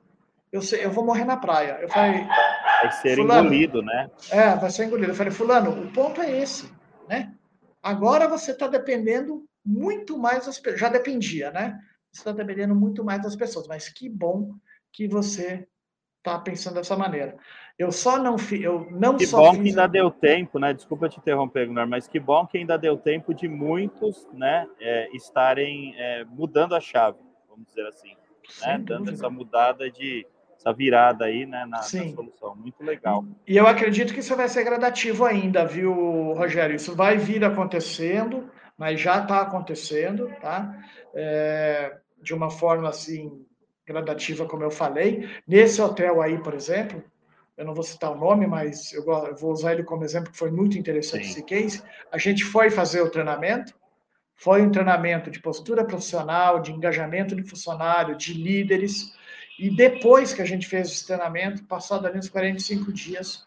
eu, sei, eu vou morrer na praia. Eu falei. Vai ser engolido, né? É, vai ser engolido. Eu falei, Fulano, o ponto é esse? Agora você está dependendo muito mais das pessoas. Já dependia, né? Você está dependendo muito mais das pessoas. Mas que bom que você está pensando dessa maneira. Eu só não fiz. Eu não que só bom fiz... que ainda deu tempo, né? Desculpa te interromper, Gunnar, mas que bom que ainda deu tempo de muitos, né, é, estarem é, mudando a chave, vamos dizer assim, né? Dando essa mudada de essa virada aí né, na, na, solução. Muito legal. E eu acredito que isso vai ser gradativo ainda, viu, Rogério? Isso vai vir acontecendo, mas já está acontecendo, tá? É, de uma forma assim gradativa, como eu falei. Nesse hotel aí, por exemplo, eu não vou citar o nome, mas eu vou usar ele como exemplo, que foi muito interessante Sim. esse case. A gente foi fazer o treinamento, foi um treinamento de postura profissional, de engajamento de funcionário, de líderes, e depois que a gente fez esse treinamento, passado ali uns 45 dias,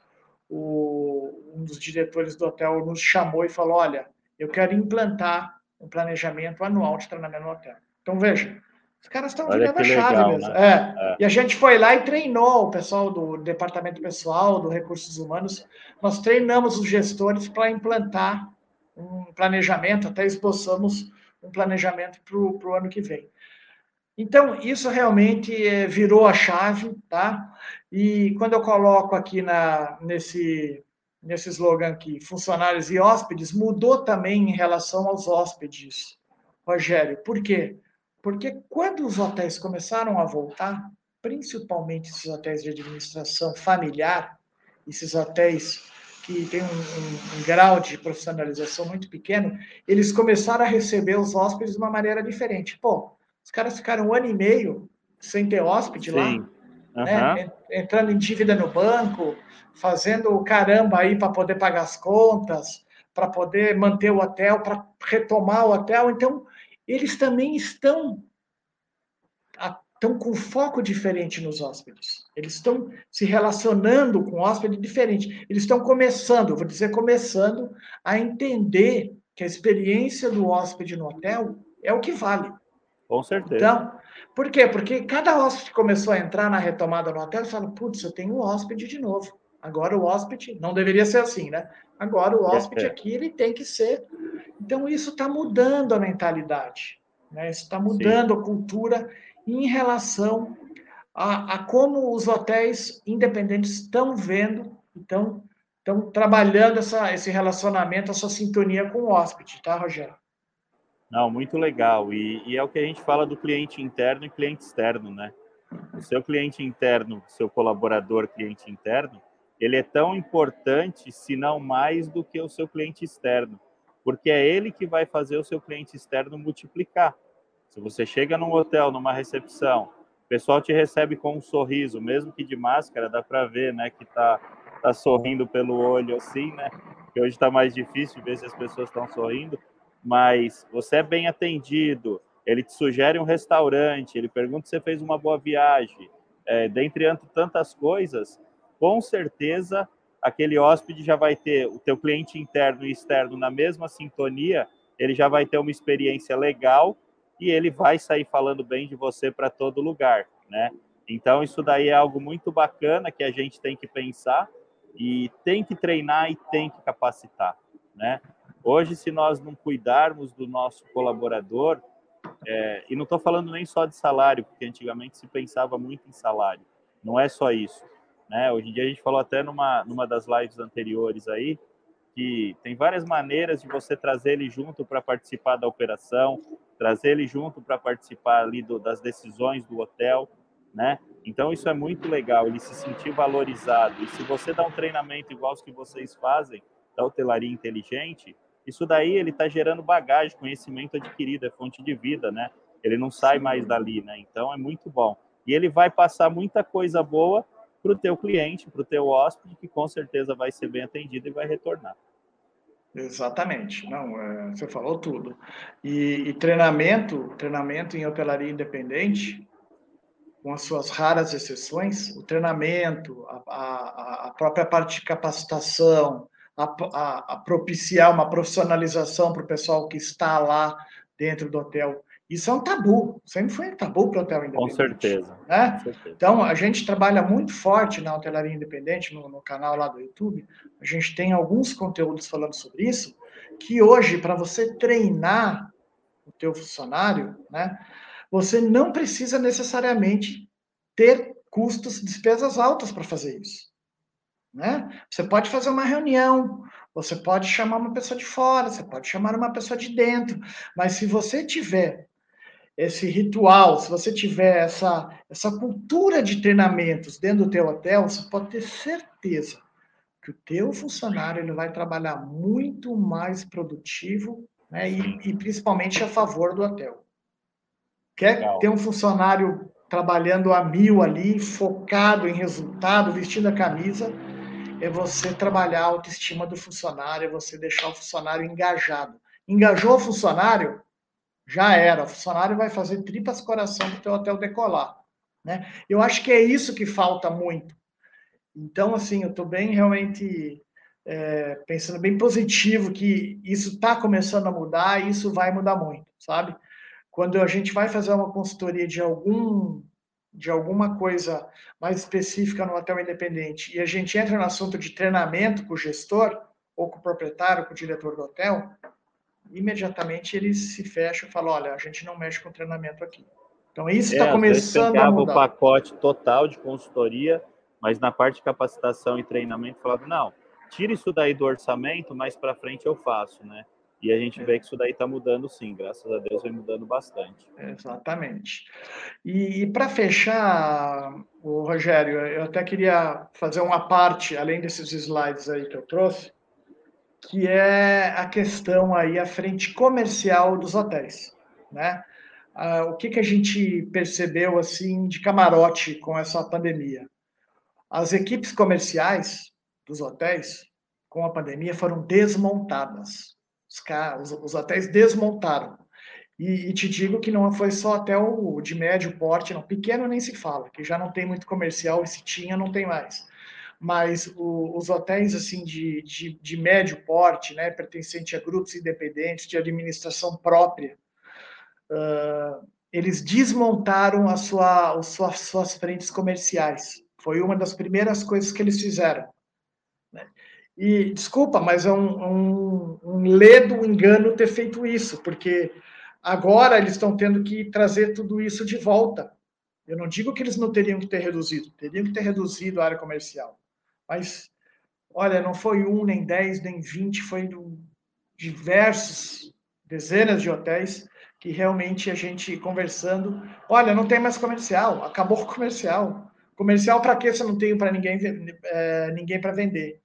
o, um dos diretores do hotel nos chamou e falou: Olha, eu quero implantar um planejamento anual de treinamento no hotel. Então, veja, os caras estão virando a chave legal, mesmo. Né? É. é. E a gente foi lá e treinou o pessoal do departamento pessoal, do recursos humanos. Nós treinamos os gestores para implantar um planejamento, até esboçamos um planejamento para o ano que vem. Então, isso realmente é, virou a chave, tá? E quando eu coloco aqui na, nesse, nesse slogan aqui, funcionários e hóspedes, mudou também em relação aos hóspedes, Rogério. Por quê? Porque quando os hotéis começaram a voltar, principalmente esses hotéis de administração familiar, esses hotéis que têm um, um, um, grau de profissionalização muito pequeno, eles começaram a receber os hóspedes de uma maneira diferente. Pô, os caras ficaram um ano e meio sem ter hóspede Sim. lá, uhum. né? entrando em dívida no banco, fazendo o caramba aí para poder pagar as contas, para poder manter o hotel, para retomar o hotel. Então, eles também estão estão com foco diferente nos hóspedes. Eles estão se relacionando com o hóspede diferente. Eles estão começando, vou dizer começando, a entender que a experiência do hóspede no hotel é o que vale. Com certeza. Então, por quê? Porque cada hóspede começou a entrar na retomada no hotel e fala, putz, eu tenho um hóspede de novo. Agora o hóspede, não deveria ser assim, né? Agora o hóspede é. aqui, ele tem que ser. Então, isso está mudando a mentalidade. Né? Isso está mudando Sim. a cultura em relação a, a, como os hotéis independentes estão vendo, estão, estão trabalhando essa, esse relacionamento, essa sintonia com o hóspede, tá, Rogério? Não, muito legal. E, e, é o que a gente fala do cliente interno e cliente externo, né? O seu cliente interno, seu colaborador cliente interno, ele é tão importante, se não mais, do que o seu cliente externo, porque é ele que vai fazer o seu cliente externo multiplicar. Se você chega num hotel, numa recepção, o pessoal te recebe com um sorriso, mesmo que de máscara, dá para ver, né, que tá, tá sorrindo pelo olho assim, né? Que hoje está mais difícil ver se as pessoas estão sorrindo mas você é bem atendido, ele te sugere um restaurante, ele pergunta se você fez uma boa viagem, é, dentre tantas coisas, com certeza aquele hóspede já vai ter o teu cliente interno e externo na mesma sintonia, ele já vai ter uma experiência legal e ele vai sair falando bem de você para todo lugar, né? Então isso daí é algo muito bacana que a gente tem que pensar e tem que treinar e tem que capacitar, né? Hoje, se nós não cuidarmos do nosso colaborador, é, e não estou falando nem só de salário, porque antigamente se pensava muito em salário, não é só isso. Né? Hoje em dia a gente falou até numa, numa das lives anteriores aí, que tem várias maneiras de você trazer ele junto para participar da operação, trazer ele junto para participar ali do, das decisões do hotel, né? Então isso é muito legal, ele se sentir valorizado. E se você dá um treinamento igual os que vocês fazem, da hotelaria inteligente, isso daí ele está gerando bagagem, conhecimento adquirido, é fonte de vida, né? Ele não sai mais dali, né? Então é muito bom. E ele vai passar muita coisa boa para o teu cliente, para o teu hóspede, que com certeza vai ser bem atendido e vai retornar. Exatamente, não, é, você falou tudo. E, e, treinamento, treinamento em hotelaria independente, com as suas raras exceções, o treinamento, a, a, a própria parte de capacitação, a, a, a propiciar uma profissionalização para o pessoal que está lá dentro do hotel. Isso é um tabu, sempre foi um tabu para o hotel independente. Com certeza. Né? Com certeza. Então, a gente trabalha muito forte na hotelaria independente, no, no canal lá do YouTube. A gente tem alguns conteúdos falando sobre isso, que hoje, para você treinar o teu funcionário, né, você não precisa necessariamente ter custos, despesas altas para fazer isso. Né? Você pode fazer uma reunião, você pode chamar uma pessoa de fora, você pode chamar uma pessoa de dentro, mas se você tiver esse ritual, se você tiver essa, essa cultura de treinamentos dentro do teu hotel, você pode ter certeza que o teu funcionário ele vai trabalhar muito mais produtivo né, e, e principalmente a favor do hotel. Quer Legal. ter um funcionário trabalhando a mil ali, focado em resultado, vestindo a camisa, é você trabalhar a autoestima do funcionário, é você deixar o funcionário engajado. Engajou o funcionário, já era. O funcionário vai fazer tripas coração para o teu hotel decolar. Né? Eu acho que é isso que falta muito. Então, assim, eu estou bem realmente é, pensando bem positivo que isso está começando a mudar e isso vai mudar muito, sabe? Quando a gente vai fazer uma consultoria de algum de alguma coisa mais específica no hotel independente e a gente entra no assunto de treinamento com o gestor, ou com o proprietário, com o diretor do hotel, imediatamente eles se fecham e falam, olha, a gente não mexe com treinamento aqui. Então isso está é, começando a mudar. o pacote total de consultoria, mas na parte de capacitação e treinamento falava, não, tira isso daí do orçamento, mais para frente eu faço, né? E a gente é. vê que isso daí está mudando sim, graças a Deus vem mudando bastante. Exatamente. E, e para fechar, o Rogério, eu até queria fazer uma parte, além desses slides aí que eu trouxe, que é a questão aí, a frente comercial dos hotéis, né? Ah, o que, que a gente percebeu, assim, de camarote com essa pandemia? As equipes comerciais dos hotéis, com a pandemia, foram desmontadas os, os hotéis desmontaram. E, e, te digo que não foi só hotel de médio porte, não. Pequeno nem se fala, que já não tem muito comercial, e se tinha, não tem mais. Mas o, os hotéis assim de, de, de, médio porte, né, pertencente a grupos independentes, de administração própria, uh, eles desmontaram a sua, as suas, suas frentes comerciais. Foi uma das primeiras coisas que eles fizeram. E desculpa, mas é um, um, um ledo engano ter feito isso, porque agora eles estão tendo que trazer tudo isso de volta. Eu não digo que eles não teriam que ter reduzido, teriam que ter reduzido a área comercial. Mas, olha, não foi um, nem dez, nem vinte, foi diversos, dezenas de hotéis que realmente a gente conversando, olha, não tem mais comercial, acabou o comercial. Comercial para quê se não tem para ninguém, é, ninguém para vender?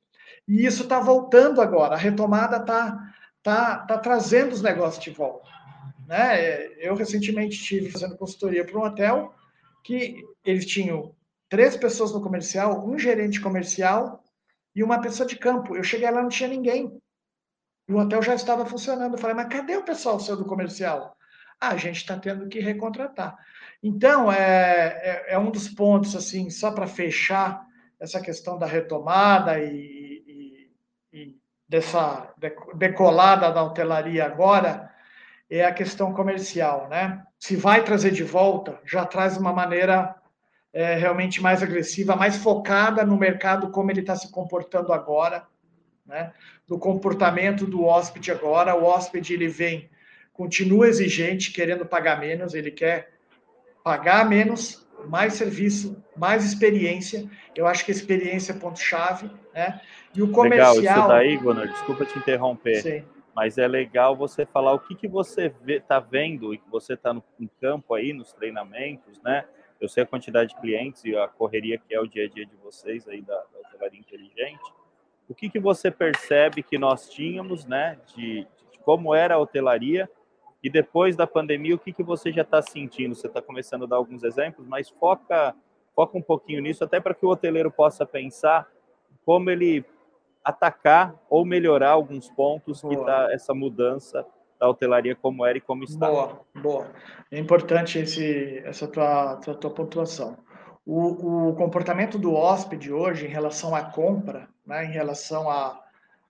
E isso está voltando agora. A retomada está tá, tá trazendo os negócios de volta. Né? Eu recentemente estive fazendo consultoria para um hotel que eles tinham três pessoas no comercial, um gerente comercial e uma pessoa de campo. Eu cheguei lá não tinha ninguém. O hotel já estava funcionando. Eu falei, mas cadê o pessoal seu do comercial? Ah, a gente está tendo que recontratar. Então, é, é, é um dos pontos, assim, só para fechar essa questão da retomada e, dessa decolada da hotelaria agora é a questão comercial, né? Se vai trazer de volta, já traz uma maneira é, realmente mais agressiva, mais focada no mercado como ele está se comportando agora, né? Do comportamento do hóspede agora, o hóspede ele vem, continua exigente, querendo pagar menos, ele quer pagar menos, mais serviço, mais experiência. Eu acho que a experiência é ponto-chave, né? E o comercial... Legal, isso daí, Gunnar, desculpa te interromper, Sim. mas é legal você falar o que, que você está vendo e que você está no em campo aí, nos treinamentos, né? Eu sei a quantidade de clientes e a correria que é o dia a dia de vocês aí da, da hotelaria inteligente. O que, que você percebe que nós tínhamos, né, de, de como era a hotelaria e depois da pandemia, o que, que você já está sentindo? Você está começando a dar alguns exemplos, mas foca, foca um pouquinho nisso, até para que o hoteleiro possa pensar como ele atacar ou melhorar alguns pontos boa. que está essa mudança da hotelaria como era e como está. Boa, boa. É importante esse, essa tua, tua, tua pontuação. O, o, comportamento do hóspede hoje em relação à compra, né, em relação a,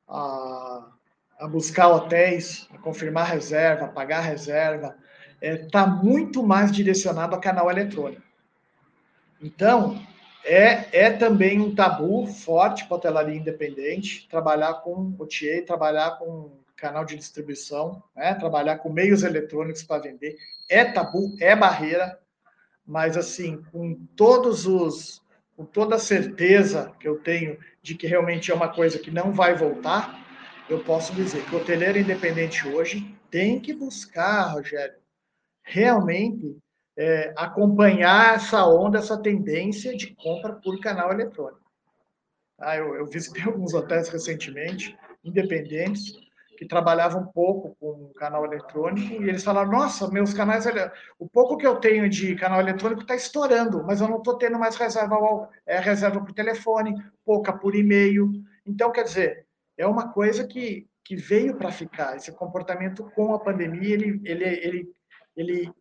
a, a buscar hotéis, a confirmar reserva, a pagar reserva, está é, tá muito mais direcionado a canal eletrônico. Então, é, é também um tabu forte para a hotelaria independente trabalhar com OTA, trabalhar com canal de distribuição, né? trabalhar com meios eletrônicos para vender. É tabu, é barreira, mas assim, com todos os com toda a certeza que eu tenho de que realmente é uma coisa que não vai voltar, eu posso dizer que o hoteleiro independente hoje tem que buscar, Rogério, realmente é, acompanhar essa onda, essa tendência de compra por canal eletrônico. Ah, eu, eu visitei alguns hotéis recentemente, independentes, que trabalhavam um pouco com canal eletrônico e eles falaram: Nossa, meus canais, o pouco que eu tenho de canal eletrônico está estourando, mas eu não estou tendo mais reserva, é, reserva por telefone, pouca por e-mail. Então, quer dizer, é uma coisa que, que veio para ficar. Esse comportamento com a pandemia ele, ele, ele, ele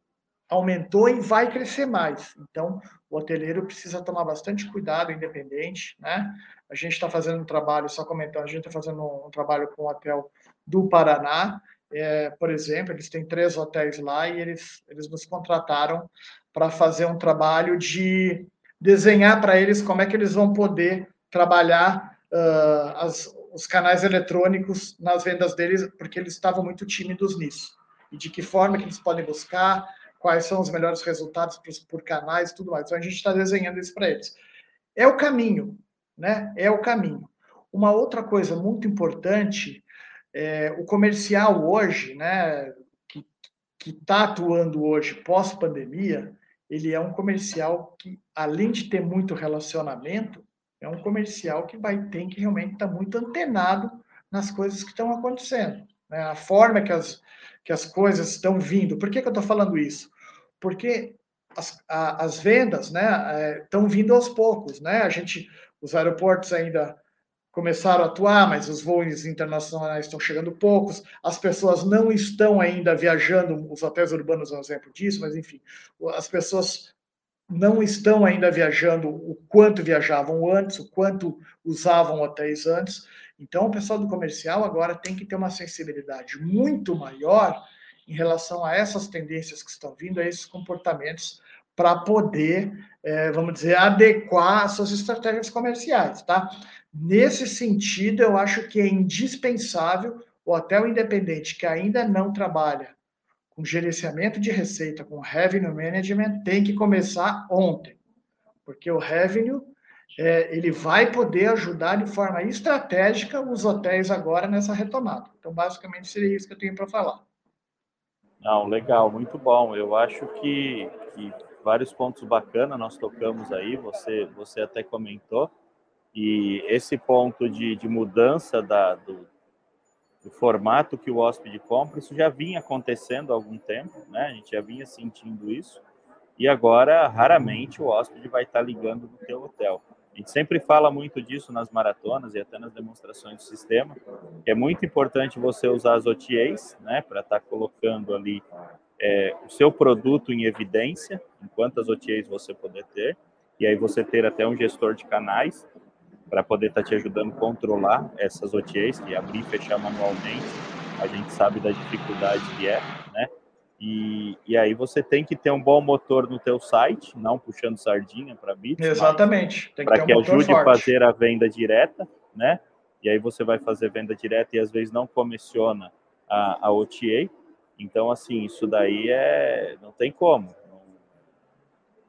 aumentou e vai crescer mais. Então, o hoteleiro precisa tomar bastante cuidado, independente, né? A gente está fazendo um trabalho, só comentando, a gente está fazendo um, um, trabalho com o hotel do Paraná, é, por exemplo, eles têm três hotéis lá e eles, eles nos contrataram para fazer um trabalho de desenhar para eles como é que eles vão poder trabalhar uh, as, os canais eletrônicos nas vendas deles, porque eles estavam muito tímidos nisso. E de que forma que eles podem buscar, quais são os melhores resultados por, por canais tudo mais. Então a gente está desenhando isso para eles. É o caminho, né? É o caminho. Uma outra coisa muito importante, é, o comercial hoje, né, que está atuando hoje pós-pandemia, ele é um comercial que, além de ter muito relacionamento, é um comercial que vai ter que realmente estar tá muito antenado nas coisas que estão acontecendo. Né? A forma que as, que as coisas estão vindo. Por que, que eu estou falando isso? Porque as, a, as vendas né, estão é, vindo aos poucos. Né? A gente, os aeroportos ainda começaram a atuar, mas os voos internacionais estão chegando poucos, as pessoas não estão ainda viajando, os hotéis urbanos é um exemplo disso, mas enfim, as pessoas não estão ainda viajando o quanto viajavam antes, o quanto usavam hotéis antes. Então, o pessoal do comercial agora tem que ter uma sensibilidade muito maior em relação a essas tendências que estão vindo, a esses comportamentos, para poder, é, vamos dizer, adequar suas estratégias comerciais, tá? Nesse sentido, eu acho que é indispensável o hotel independente que ainda não trabalha com gerenciamento de receita, com revenue management, tem que começar ontem, porque o revenue é, ele vai poder ajudar de forma estratégica os hotéis agora nessa retomada. Então, basicamente, seria isso que eu tenho para falar. Não, legal, muito bom. Eu acho que, que vários pontos bacanas nós tocamos aí, você, você até comentou. E esse ponto de, de mudança da, do, do, formato que o hóspede compra, isso já vinha acontecendo há algum tempo, né? A gente já vinha sentindo isso. E agora, raramente, o hóspede vai estar ligando no teu hotel. A gente sempre fala muito disso nas maratonas e até nas demonstrações do sistema, que é muito importante você usar as OTAs, né, para estar colocando ali é, o seu produto em evidência, em quantas OTAs você poder ter, e aí você ter até um gestor de canais para poder estar tá te ajudando a controlar essas OTAs, que abrir e fechar manualmente, a gente sabe da dificuldade que é, né? E, e aí você tem que ter um bom motor no teu site, não puxando sardinha para bits. Exatamente. Para que, um que ajude a fazer a venda direta, né? E aí você vai fazer venda direta e às vezes não comissiona a, a OTA. Então, assim, isso daí é não tem como.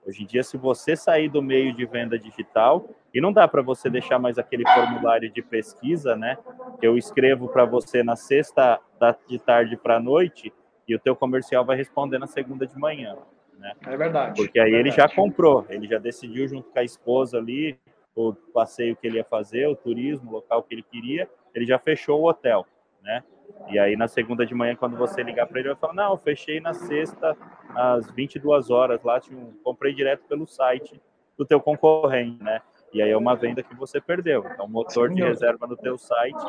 Hoje em dia, se você sair do meio de venda digital, e não dá para você deixar mais aquele formulário de pesquisa, né? Eu escrevo para você na sexta de tarde para a noite e o teu comercial vai responder na segunda de manhã, né? É verdade. Porque aí é ele já comprou, ele já decidiu junto com a esposa ali o passeio que ele ia fazer, o turismo, o local que ele queria, ele já fechou o hotel, né? E aí, na segunda de manhã, quando você ligar para ele, ele vai falar: Não, fechei na sexta, às 22 horas, lá, tinha um, comprei direto pelo site do teu concorrente, né? E aí é uma venda que você perdeu. Então, o motor de reserva no teu site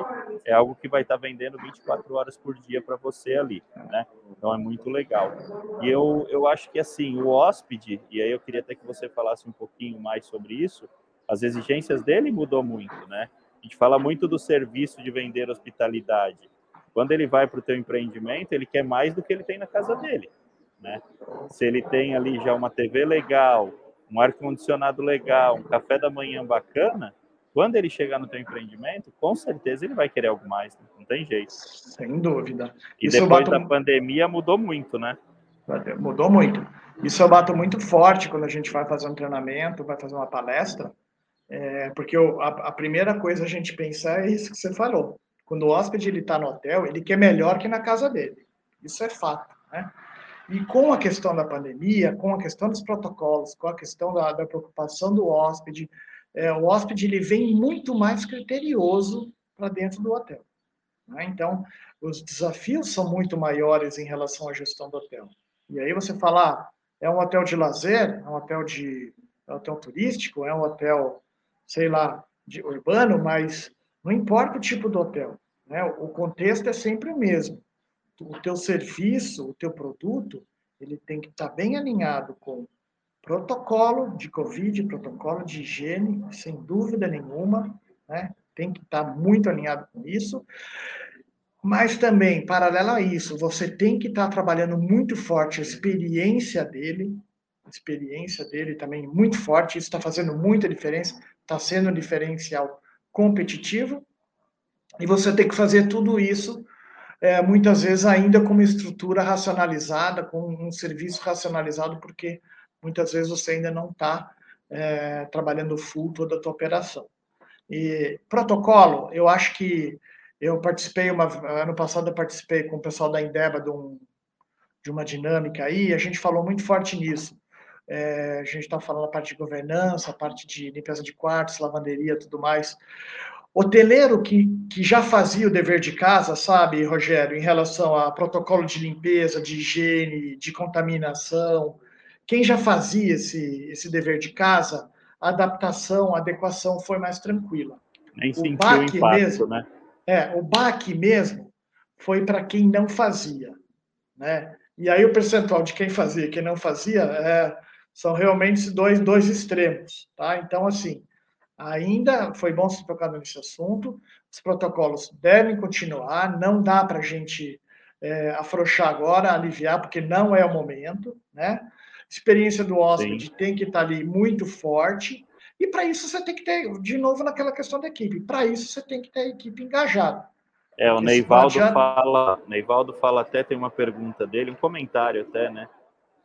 é algo que vai estar vendendo 24 horas por dia para você ali, né? Então, é muito legal. E eu, eu acho que, assim, o hóspede, e aí eu queria até que você falasse um pouquinho mais sobre isso, as exigências dele mudou muito, né? A gente fala muito do serviço de vender hospitalidade, quando ele vai para o teu empreendimento, ele quer mais do que ele tem na casa dele, né? Se ele tem ali já uma TV legal, um ar condicionado legal, um café da manhã bacana, quando ele chegar no teu empreendimento, com certeza ele vai querer algo mais, né? não tem jeito. Sem dúvida. E Isso depois bato... da pandemia mudou muito, né? Mudou muito. Isso eu bato muito forte quando a gente vai fazer um treinamento, vai fazer uma palestra, é, porque eu, a, a, primeira coisa a gente pensar é isso que você falou. Quando o hóspede está no hotel, ele quer melhor que na casa dele. Isso é fato, né? E com a questão da pandemia, com a questão dos protocolos, com a questão da, da preocupação do hóspede, é, o hóspede ele vem muito mais criterioso para dentro do hotel. Né? Então, os desafios são muito maiores em relação à gestão do hotel. E aí você fala, ah, é um hotel de lazer, é um hotel de é um hotel turístico, é um hotel, sei lá, de urbano, mas não importa o tipo do hotel, né? O contexto é sempre o mesmo. O teu serviço, o teu produto, ele tem que estar tá bem alinhado com protocolo de Covid, protocolo de higiene, sem dúvida nenhuma, né? Tem que estar tá muito alinhado com isso. Mas também, paralelo a isso, você tem que estar tá trabalhando muito forte a experiência dele, a experiência dele também muito forte, isso está fazendo muita diferença, está sendo um diferencial competitivo, E você tem que fazer tudo isso, é, muitas vezes ainda com uma estrutura racionalizada, com um serviço racionalizado, porque muitas vezes você ainda não está é, trabalhando full toda a tua operação. E protocolo, eu acho que eu participei, uma, ano passado eu participei com o pessoal da Indeba de, um, de uma dinâmica aí, a gente falou muito forte nisso. É, a gente está falando a parte de governança, a parte de limpeza de quartos, lavanderia, tudo mais. Hoteleiro que, que já fazia o dever de casa, sabe, Rogério, em relação a protocolo de limpeza, de higiene, de contaminação, quem já fazia esse, esse dever de casa, a adaptação, a adequação foi mais tranquila. Nem o, baque impacto, mesmo, né? É, o baque mesmo foi para quem não fazia, né? E aí o percentual de quem fazia e quem não fazia é, são realmente dois, dois extremos, tá? Então, assim, ainda foi bom se tocar nesse assunto, os protocolos devem continuar, não dá para a gente é, afrouxar agora, aliviar, porque não é o momento, né? experiência do hóspede Sim. tem que estar tá ali muito forte. E para isso você tem que ter, de novo, naquela questão da equipe. Para isso você tem que ter a equipe engajada. É, o Neivaldo fala, Neivaldo fala até, tem uma pergunta dele, um comentário até, né?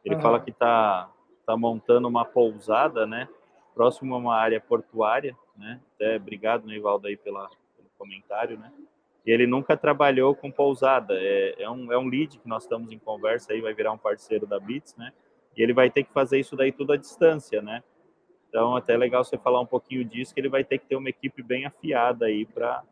Ele uhum. fala que está tá montando uma pousada, né? Próximo a uma área portuária, né? Até obrigado, Neivaldo, aí pela, pelo comentário, né? E ele nunca trabalhou com pousada. É, é, um, é um lead que nós estamos em conversa aí, vai virar um parceiro da Bits, né? E ele vai ter que fazer isso daí tudo à distância, né? Então, até é legal você falar um pouquinho disso, que ele vai ter que ter uma equipe bem afiada aí para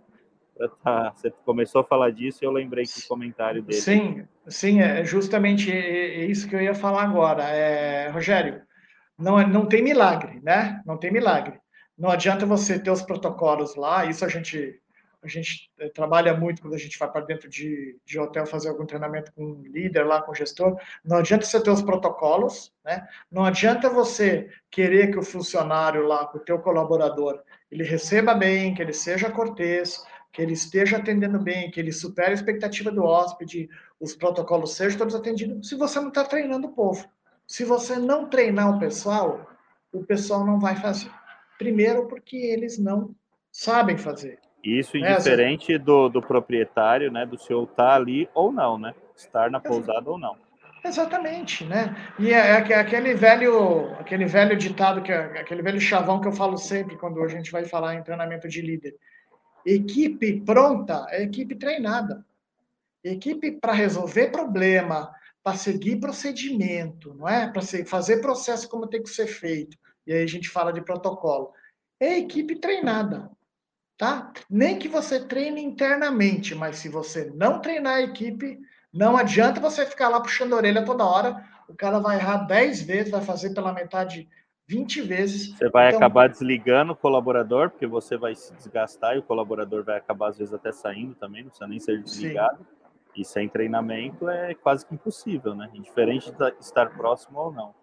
tá. Você começou a falar disso e eu lembrei que o comentário dele. Sim, sim, é justamente isso que eu ia falar agora. É, Rogério, não, é, não tem milagre, né? Não tem milagre. Não adianta você ter os protocolos lá, isso a gente a gente eh, trabalha muito quando a gente vai para dentro de, de hotel fazer algum treinamento com um líder lá, com o gestor. Não adianta você ter os protocolos, né? Não adianta você querer que o funcionário lá, que o teu colaborador, ele receba bem, que ele seja cortês, que ele esteja atendendo bem, que ele supere a expectativa do hóspede, os protocolos sejam todos atendidos, se você não está treinando o povo. Se você não treinar o pessoal, o pessoal não vai fazer. Primeiro, porque eles não sabem fazer. Isso indiferente é, do, do proprietário, né, do senhor estar tá ali ou não, né? Estar na pousada ou não. Exatamente, né? E é, é aquele velho, aquele velho ditado que é, aquele velho chavão que eu falo sempre quando a gente vai falar em treinamento de líder. Equipe pronta é equipe treinada. Equipe para resolver problema, para seguir procedimento, não é? Para fazer processo como tem que ser feito. E aí a gente fala de protocolo. É equipe treinada tá? Nem que você treine internamente, mas se você não treinar a equipe, não adianta você ficar lá puxando a orelha toda hora. O cara vai errar 10 vezes, vai fazer pela metade 20 vezes. Você vai então... acabar desligando o colaborador, porque você vai se desgastar e o colaborador vai acabar, às vezes, até saindo também, não precisa nem ser desligado. Sim. E sem treinamento é quase que impossível, né? Indiferente de estar próximo ou não.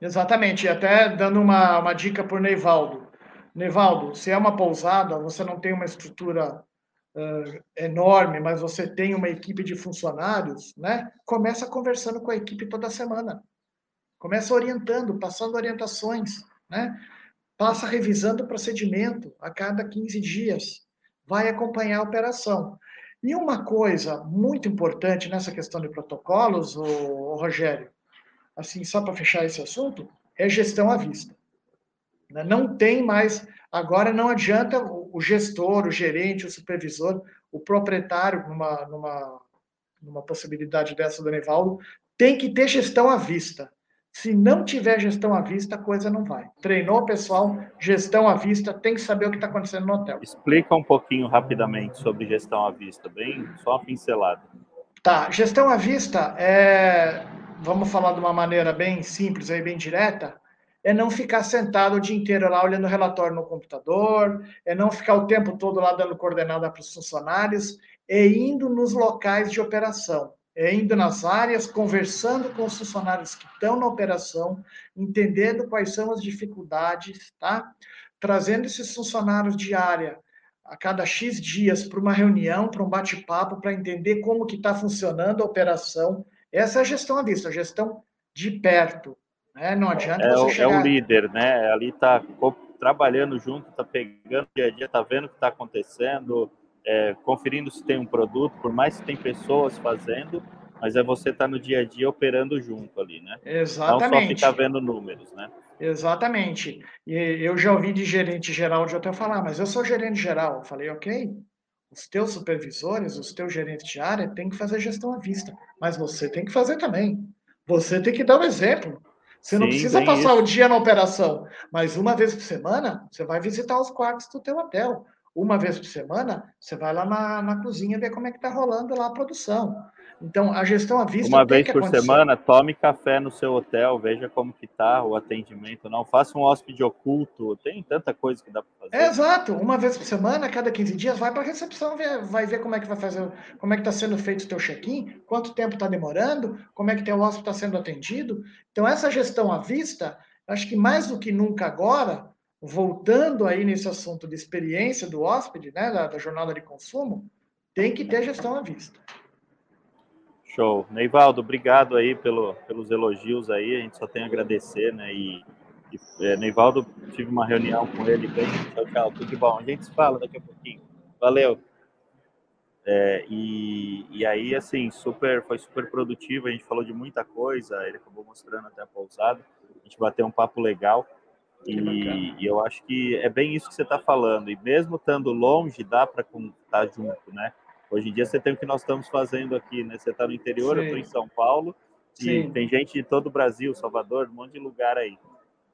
Exatamente. E até dando uma, uma dica por Neivaldo. Nevaldo, se é uma pousada, você não tem uma estrutura uh, enorme, mas você tem uma equipe de funcionários, né? Começa conversando com a equipe toda semana. Começa orientando, passando orientações, né? Passa revisando o procedimento a cada 15 dias. Vai acompanhar a operação. E uma coisa muito importante nessa questão de protocolos, o, Rogério, assim, só para fechar esse assunto, é gestão à vista. Né? Não tem mais. Agora não adianta o gestor, o gerente, o supervisor, o proprietário, numa, numa, numa possibilidade dessa do Nevaldo, tem que ter gestão à vista. Se não tiver gestão à vista, a coisa não vai. Treinou o pessoal, gestão à vista, tem que saber o que está acontecendo no hotel. Explica um pouquinho rapidamente sobre gestão à vista, bem só uma pincelada. Tá, gestão à vista é, vamos falar de uma maneira bem simples e bem direta, é não ficar sentado o dia inteiro lá olhando o relatório no computador, é não ficar o tempo todo lá dando coordenada para os funcionários, é indo nos locais de operação, é indo nas áreas, conversando com os funcionários que estão na operação, entendendo quais são as dificuldades, tá? Trazendo esses funcionários de área a cada X dias para uma reunião, para um bate-papo, para entender como que está funcionando a operação. Essa é a gestão à vista, a gestão de perto, é, não adianta é, você chegar... é o líder, né? Ali tá trabalhando junto, tá pegando dia a dia, tá vendo o que está acontecendo, é, conferindo se tem um produto, por mais que tem pessoas fazendo, mas é você estar tá no dia a dia operando junto ali, né? Exatamente. Não só ficar vendo números, né? Exatamente. E eu já ouvi de gerente geral de hotel falar, mas eu sou gerente geral. Eu falei, ok, os teus supervisores, os teus gerentes de área têm que fazer gestão à vista, mas você tem que fazer também. Você tem que dar o um exemplo. Você Sim, não precisa passar isso. o dia na operação, mas uma vez por semana você vai visitar os quartos do teu hotel. Uma vez por semana você vai lá na, na cozinha ver como é que está rolando lá a produção. Então, a gestão à vista. Uma vez por acontecer. semana, tome café no seu hotel, veja como que tá o atendimento. Não faça um hóspede oculto. Tem tanta coisa que dá para fazer. É, exato. Uma vez por semana, cada 15 dias, vai para a recepção, vai ver como é que vai fazer, como é que está sendo feito o teu check-in, quanto tempo está demorando, como é que teu hóspede está sendo atendido. Então, essa gestão à vista, acho que mais do que nunca agora, voltando aí nesse assunto de experiência do hóspede, né, da, da jornada de consumo, tem que ter gestão à vista. Show. Neivaldo, obrigado aí pelo, pelos elogios aí, a gente só tem a agradecer, né? E, e é, Neivaldo, tive uma reunião com ele, bem, tchau, tchau, tudo de bom. A gente se fala daqui a pouquinho. Valeu. É, e, e aí, assim, super, foi super produtivo, a gente falou de muita coisa, ele acabou mostrando até a pousada, a gente bateu um papo legal. E, e, eu acho que é bem isso que você está falando. E mesmo estando longe, dá para estar junto, né? Hoje em dia você tem o que nós estamos fazendo aqui, né? Você está no interior, Sim. eu estou em São Paulo, Sim. e tem gente de todo o Brasil, Salvador, um monte de lugar aí.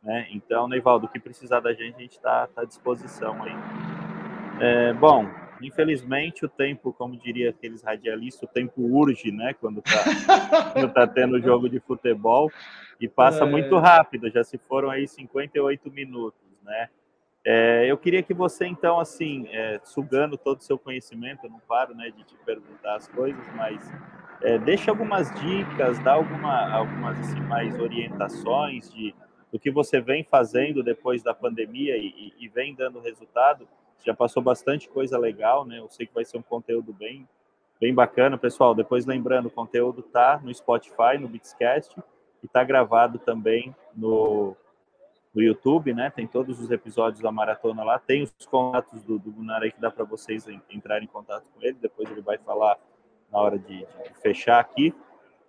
Né? Então, Neivaldo, o que precisar da gente, a gente está tá à disposição aí. É, bom, infelizmente o tempo, como diria aqueles radialistas, o tempo urge, né? Quando está quando tá tendo jogo de futebol e passa é. muito rápido, já se foram aí 58 minutos, né? É, eu queria que você, então, assim, é, sugando todo o seu conhecimento, eu não paro né, de te perguntar as coisas, mas é, deixa algumas dicas, dá alguma, algumas assim, mais orientações de, do que você vem fazendo depois da pandemia e, e, vem dando resultado. Já passou bastante coisa legal, né? Eu sei que vai ser um conteúdo bem, bem bacana. Pessoal, depois lembrando, o conteúdo tá no Spotify, no Bitscast, e tá gravado também no no YouTube, né? Tem todos os episódios da maratona lá. Tem os contatos do, do aí que dá para vocês entrarem em contato com ele. Depois ele vai falar na hora de, de fechar aqui.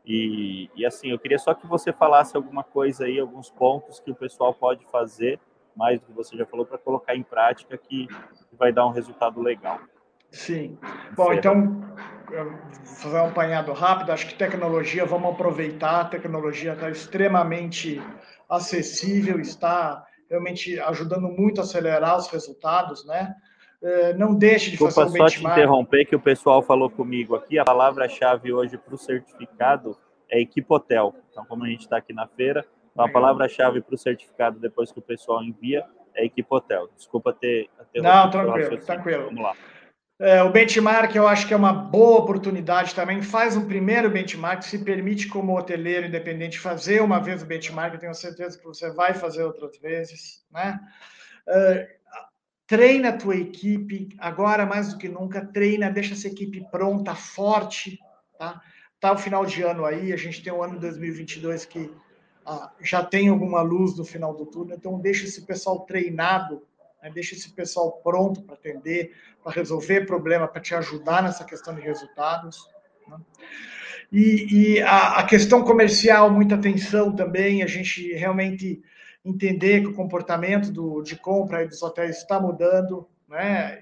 E, e, assim, eu queria só que você falasse alguma coisa aí, alguns pontos que o pessoal pode fazer, mais do que você já falou, para colocar em prática que, vai dar um resultado legal. Sim. Bom, então, fazer um apanhado rápido, acho que tecnologia, vamos aproveitar, a tecnologia está extremamente acessível, está realmente ajudando muito a acelerar os resultados, né? É, não deixe de Desculpa fazer o benchmark. só te interromper que o pessoal falou comigo aqui. A palavra-chave hoje para o certificado é Equipotel. Então, como a gente está aqui na feira, então a palavra-chave para o certificado depois que o pessoal envia é Equipotel. Desculpa ter. ter não, tranquilo, tranquilo. Vamos lá. É, o benchmark eu acho que é uma boa oportunidade também. Faz um primeiro benchmark, se permite, como hoteleiro independente, fazer uma vez o benchmark. Eu tenho certeza que você vai fazer outras vezes. Né? Uh, treina a tua equipe, agora mais do que nunca, treina, deixa essa equipe pronta, forte. Tá, tá o final de ano aí, a gente tem o ano 2022 que uh, já tem alguma luz no final do túnel, então deixa esse pessoal treinado né? deixa esse pessoal pronto para atender, para resolver problema, para te ajudar nessa questão de resultados. Né? E, e a, a, questão comercial, muita atenção também, a gente realmente entender que o comportamento do, de compra dos hotéis está mudando, né?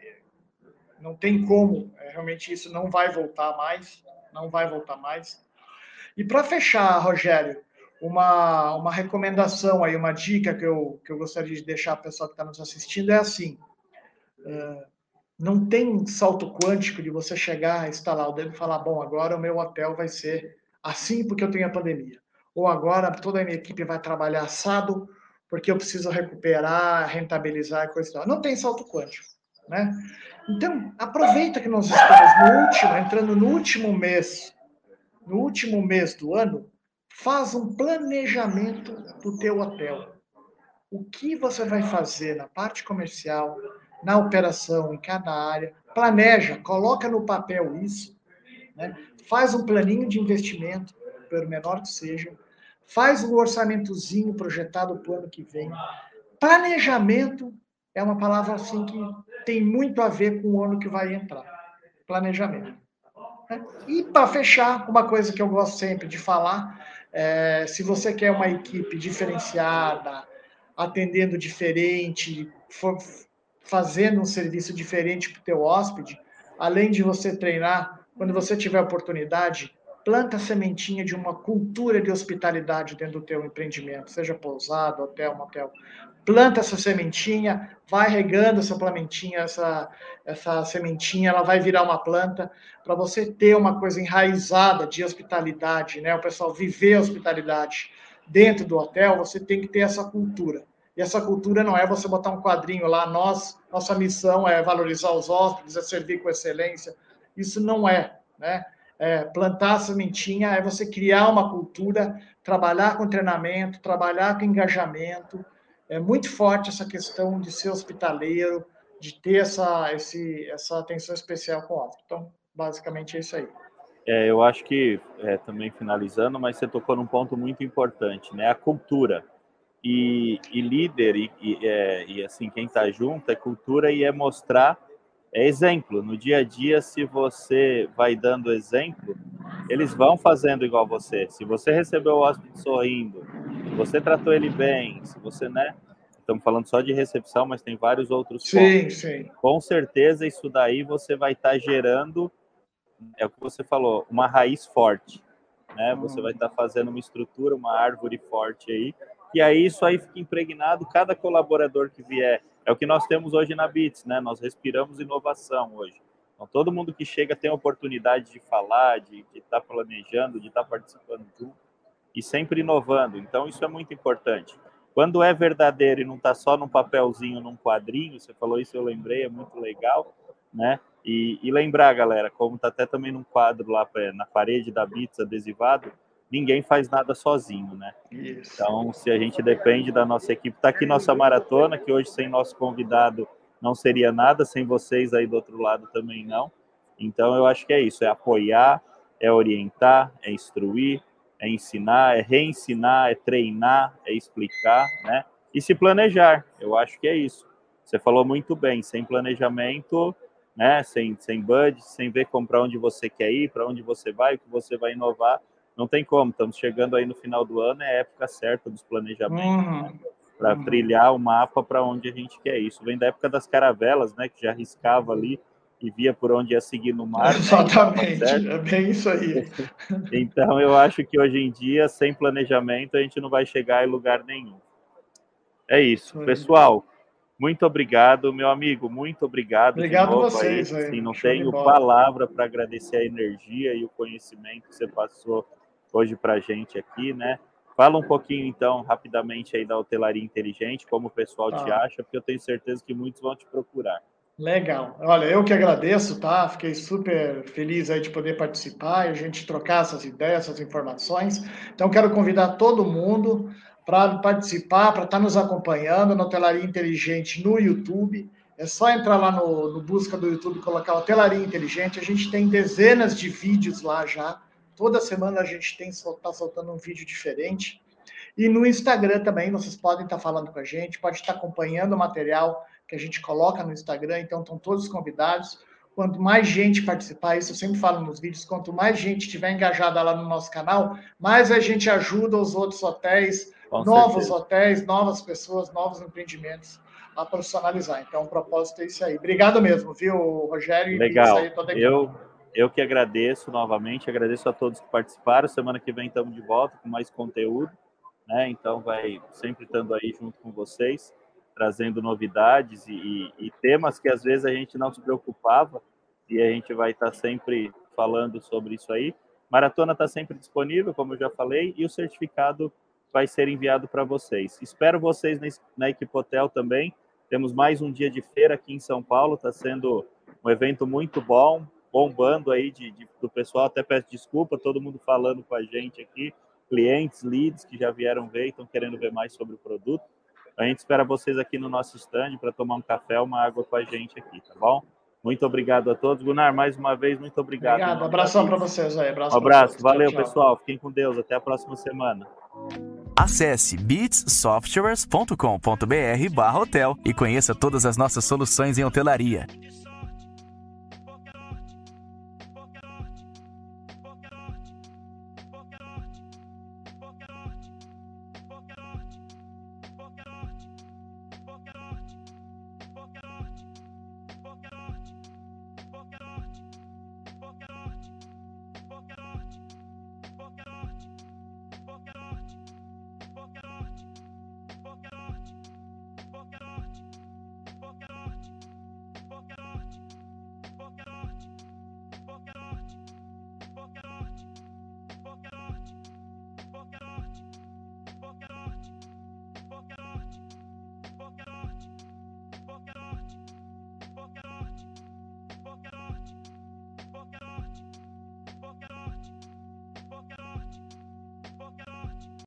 Não tem como, é, realmente isso não vai voltar mais, não vai voltar mais. E para fechar, Rogério, uma, uma recomendação aí, uma dica que eu, que eu gostaria de deixar para o pessoal que está nos assistindo é assim: uh, não tem salto quântico de você chegar, instalar o dedo e falar, bom, agora o meu hotel vai ser assim porque eu tenho a pandemia. Ou agora toda a minha equipe vai trabalhar assado porque eu preciso recuperar, rentabilizar e coisa e tal. Não tem salto quântico, né? Então, aproveita que nós estamos no último, entrando no último mês, no último mês do ano, Faz um planejamento do teu hotel. O que você vai fazer na parte comercial, na operação, em cada área. Planeja, coloca no papel isso. Né? Faz um planinho de investimento, pelo menor que seja. Faz um orçamentozinho projetado para o ano que vem. Planejamento é uma palavra assim que tem muito a ver com o ano que vai entrar. Planejamento. Né? E para fechar, uma coisa que eu gosto sempre de falar, é, se você quer uma equipe diferenciada, atendendo diferente, for, fazendo um serviço diferente para o teu hóspede, além de você treinar, quando você tiver oportunidade, planta a sementinha de uma cultura de hospitalidade dentro do teu empreendimento, seja pousada, hotel, motel. Planta essa sementinha, vai regando essa plantinha, essa, essa sementinha, ela vai virar uma planta para você ter uma coisa enraizada de hospitalidade, né? O pessoal viver a hospitalidade dentro do hotel, você tem que ter essa cultura. E essa cultura não é você botar um quadrinho lá, nós, nossa missão é valorizar os hóspedes, é servir com excelência. Isso não é, né? É, plantar a sementinha é você criar uma cultura, trabalhar com treinamento, trabalhar com engajamento. É muito forte essa questão de ser hospitaleiro, de ter essa, esse, essa atenção especial com o hóspede. Então, basicamente é isso aí. É, eu acho que, é, também finalizando, mas você tocou num ponto muito importante, né? A cultura. E, e líder, e, e, é, e assim, quem está junto é cultura e é mostrar é exemplo. No dia a dia, se você vai dando exemplo, eles vão fazendo igual você. Se você recebeu o hóspede sorrindo, se você tratou ele bem, se você, né? Estamos falando só de recepção, mas tem vários outros sim, pontos. Sim. Com certeza, isso daí você vai estar tá gerando, é o que você falou, uma raiz forte. Né? Você vai estar tá fazendo uma estrutura, uma árvore forte aí, e aí isso aí fica impregnado, cada colaborador que vier. É o que nós temos hoje na Bits, né? Nós respiramos inovação hoje. Então, todo mundo que chega tem a oportunidade de falar, de estar tá planejando, de estar tá participando junto e sempre inovando. Então, isso é muito importante. Quando é verdadeiro e não está só num papelzinho, num quadrinho, você falou isso, eu lembrei, é muito legal, né? E, e lembrar, galera, como está até também num quadro lá na parede da Bits adesivado, ninguém faz nada sozinho, né? Isso. Então, se a gente depende da nossa equipe, está aqui nossa maratona, que hoje sem nosso convidado não seria nada, sem vocês aí do outro lado também não. Então, eu acho que é isso, é apoiar, é orientar, é instruir, é ensinar, é reensinar, é treinar, é explicar, né? E se planejar, eu acho que é isso. Você falou muito bem, sem planejamento, né? Sem, sem budget, sem ver para onde você quer ir, para onde você vai, o que você vai inovar, não tem como. Estamos chegando aí no final do ano, é a época certa dos planejamentos, uhum. né? para uhum. trilhar o mapa para onde a gente quer. Isso vem da época das caravelas, né? Que já riscava ali e via por onde ia seguir no mar. Exatamente, né? é bem isso aí. então, eu acho que hoje em dia, sem planejamento, a gente não vai chegar em lugar nenhum. É isso. Pessoal, muito obrigado, meu amigo, muito obrigado. Obrigado a vocês. Aí. Não tenho palavra para agradecer a energia e o conhecimento que você passou hoje para a gente aqui, né? Fala um pouquinho, então, rapidamente aí da hotelaria inteligente, como o pessoal tá. te acha, porque eu tenho certeza que muitos vão te procurar. Legal. Olha, eu que agradeço, tá? Fiquei super feliz aí de poder participar e a gente trocar essas ideias, essas informações. Então, quero convidar todo mundo para participar, para estar tá nos acompanhando na Hotelaria Inteligente no YouTube. É só entrar lá no, no busca do YouTube e colocar Hotelaria Inteligente. A gente tem dezenas de vídeos lá já. Toda semana a gente tem está soltando um vídeo diferente. E no Instagram também, vocês podem estar tá falando com a gente, pode estar tá acompanhando o material que a gente coloca no Instagram, então estão todos convidados. Quanto mais gente participar, isso eu sempre falo nos vídeos, quanto mais gente estiver engajada lá no nosso canal, mais a gente ajuda os outros hotéis, Com novos certeza. hotéis, novas pessoas, novos empreendimentos a profissionalizar. Então, o propósito é isso aí. Obrigado mesmo, viu, Rogério? Legal. Eu, eu que agradeço novamente, agradeço a todos que participaram. Semana que vem estamos de volta com mais conteúdo, né? Então, vai sempre estando aí junto com vocês trazendo novidades e, e, e, temas que às vezes a gente não se preocupava e a gente vai estar sempre falando sobre isso aí. Maratona está sempre disponível, como eu já falei, e o certificado vai ser enviado para vocês. Espero vocês na, na Equipotel também. Temos mais um dia de feira aqui em São Paulo, está sendo um evento muito bom, bombando aí de, de, do pessoal. Até peço desculpa, todo mundo falando com a gente aqui, clientes, leads que já vieram ver e estão querendo ver mais sobre o produto. A gente espera vocês aqui no nosso stand para tomar um café, uma água com a gente aqui, tá bom? Muito obrigado a todos. Gunnar, mais uma vez, muito obrigado. Obrigado, um abração para vocês aí. Abraço um abraço, valeu tchau, tchau. pessoal. Fiquem com Deus. Até a próxima semana. Acesse beatssoftwares.com.br hotel e conheça todas as nossas soluções em hotelaria.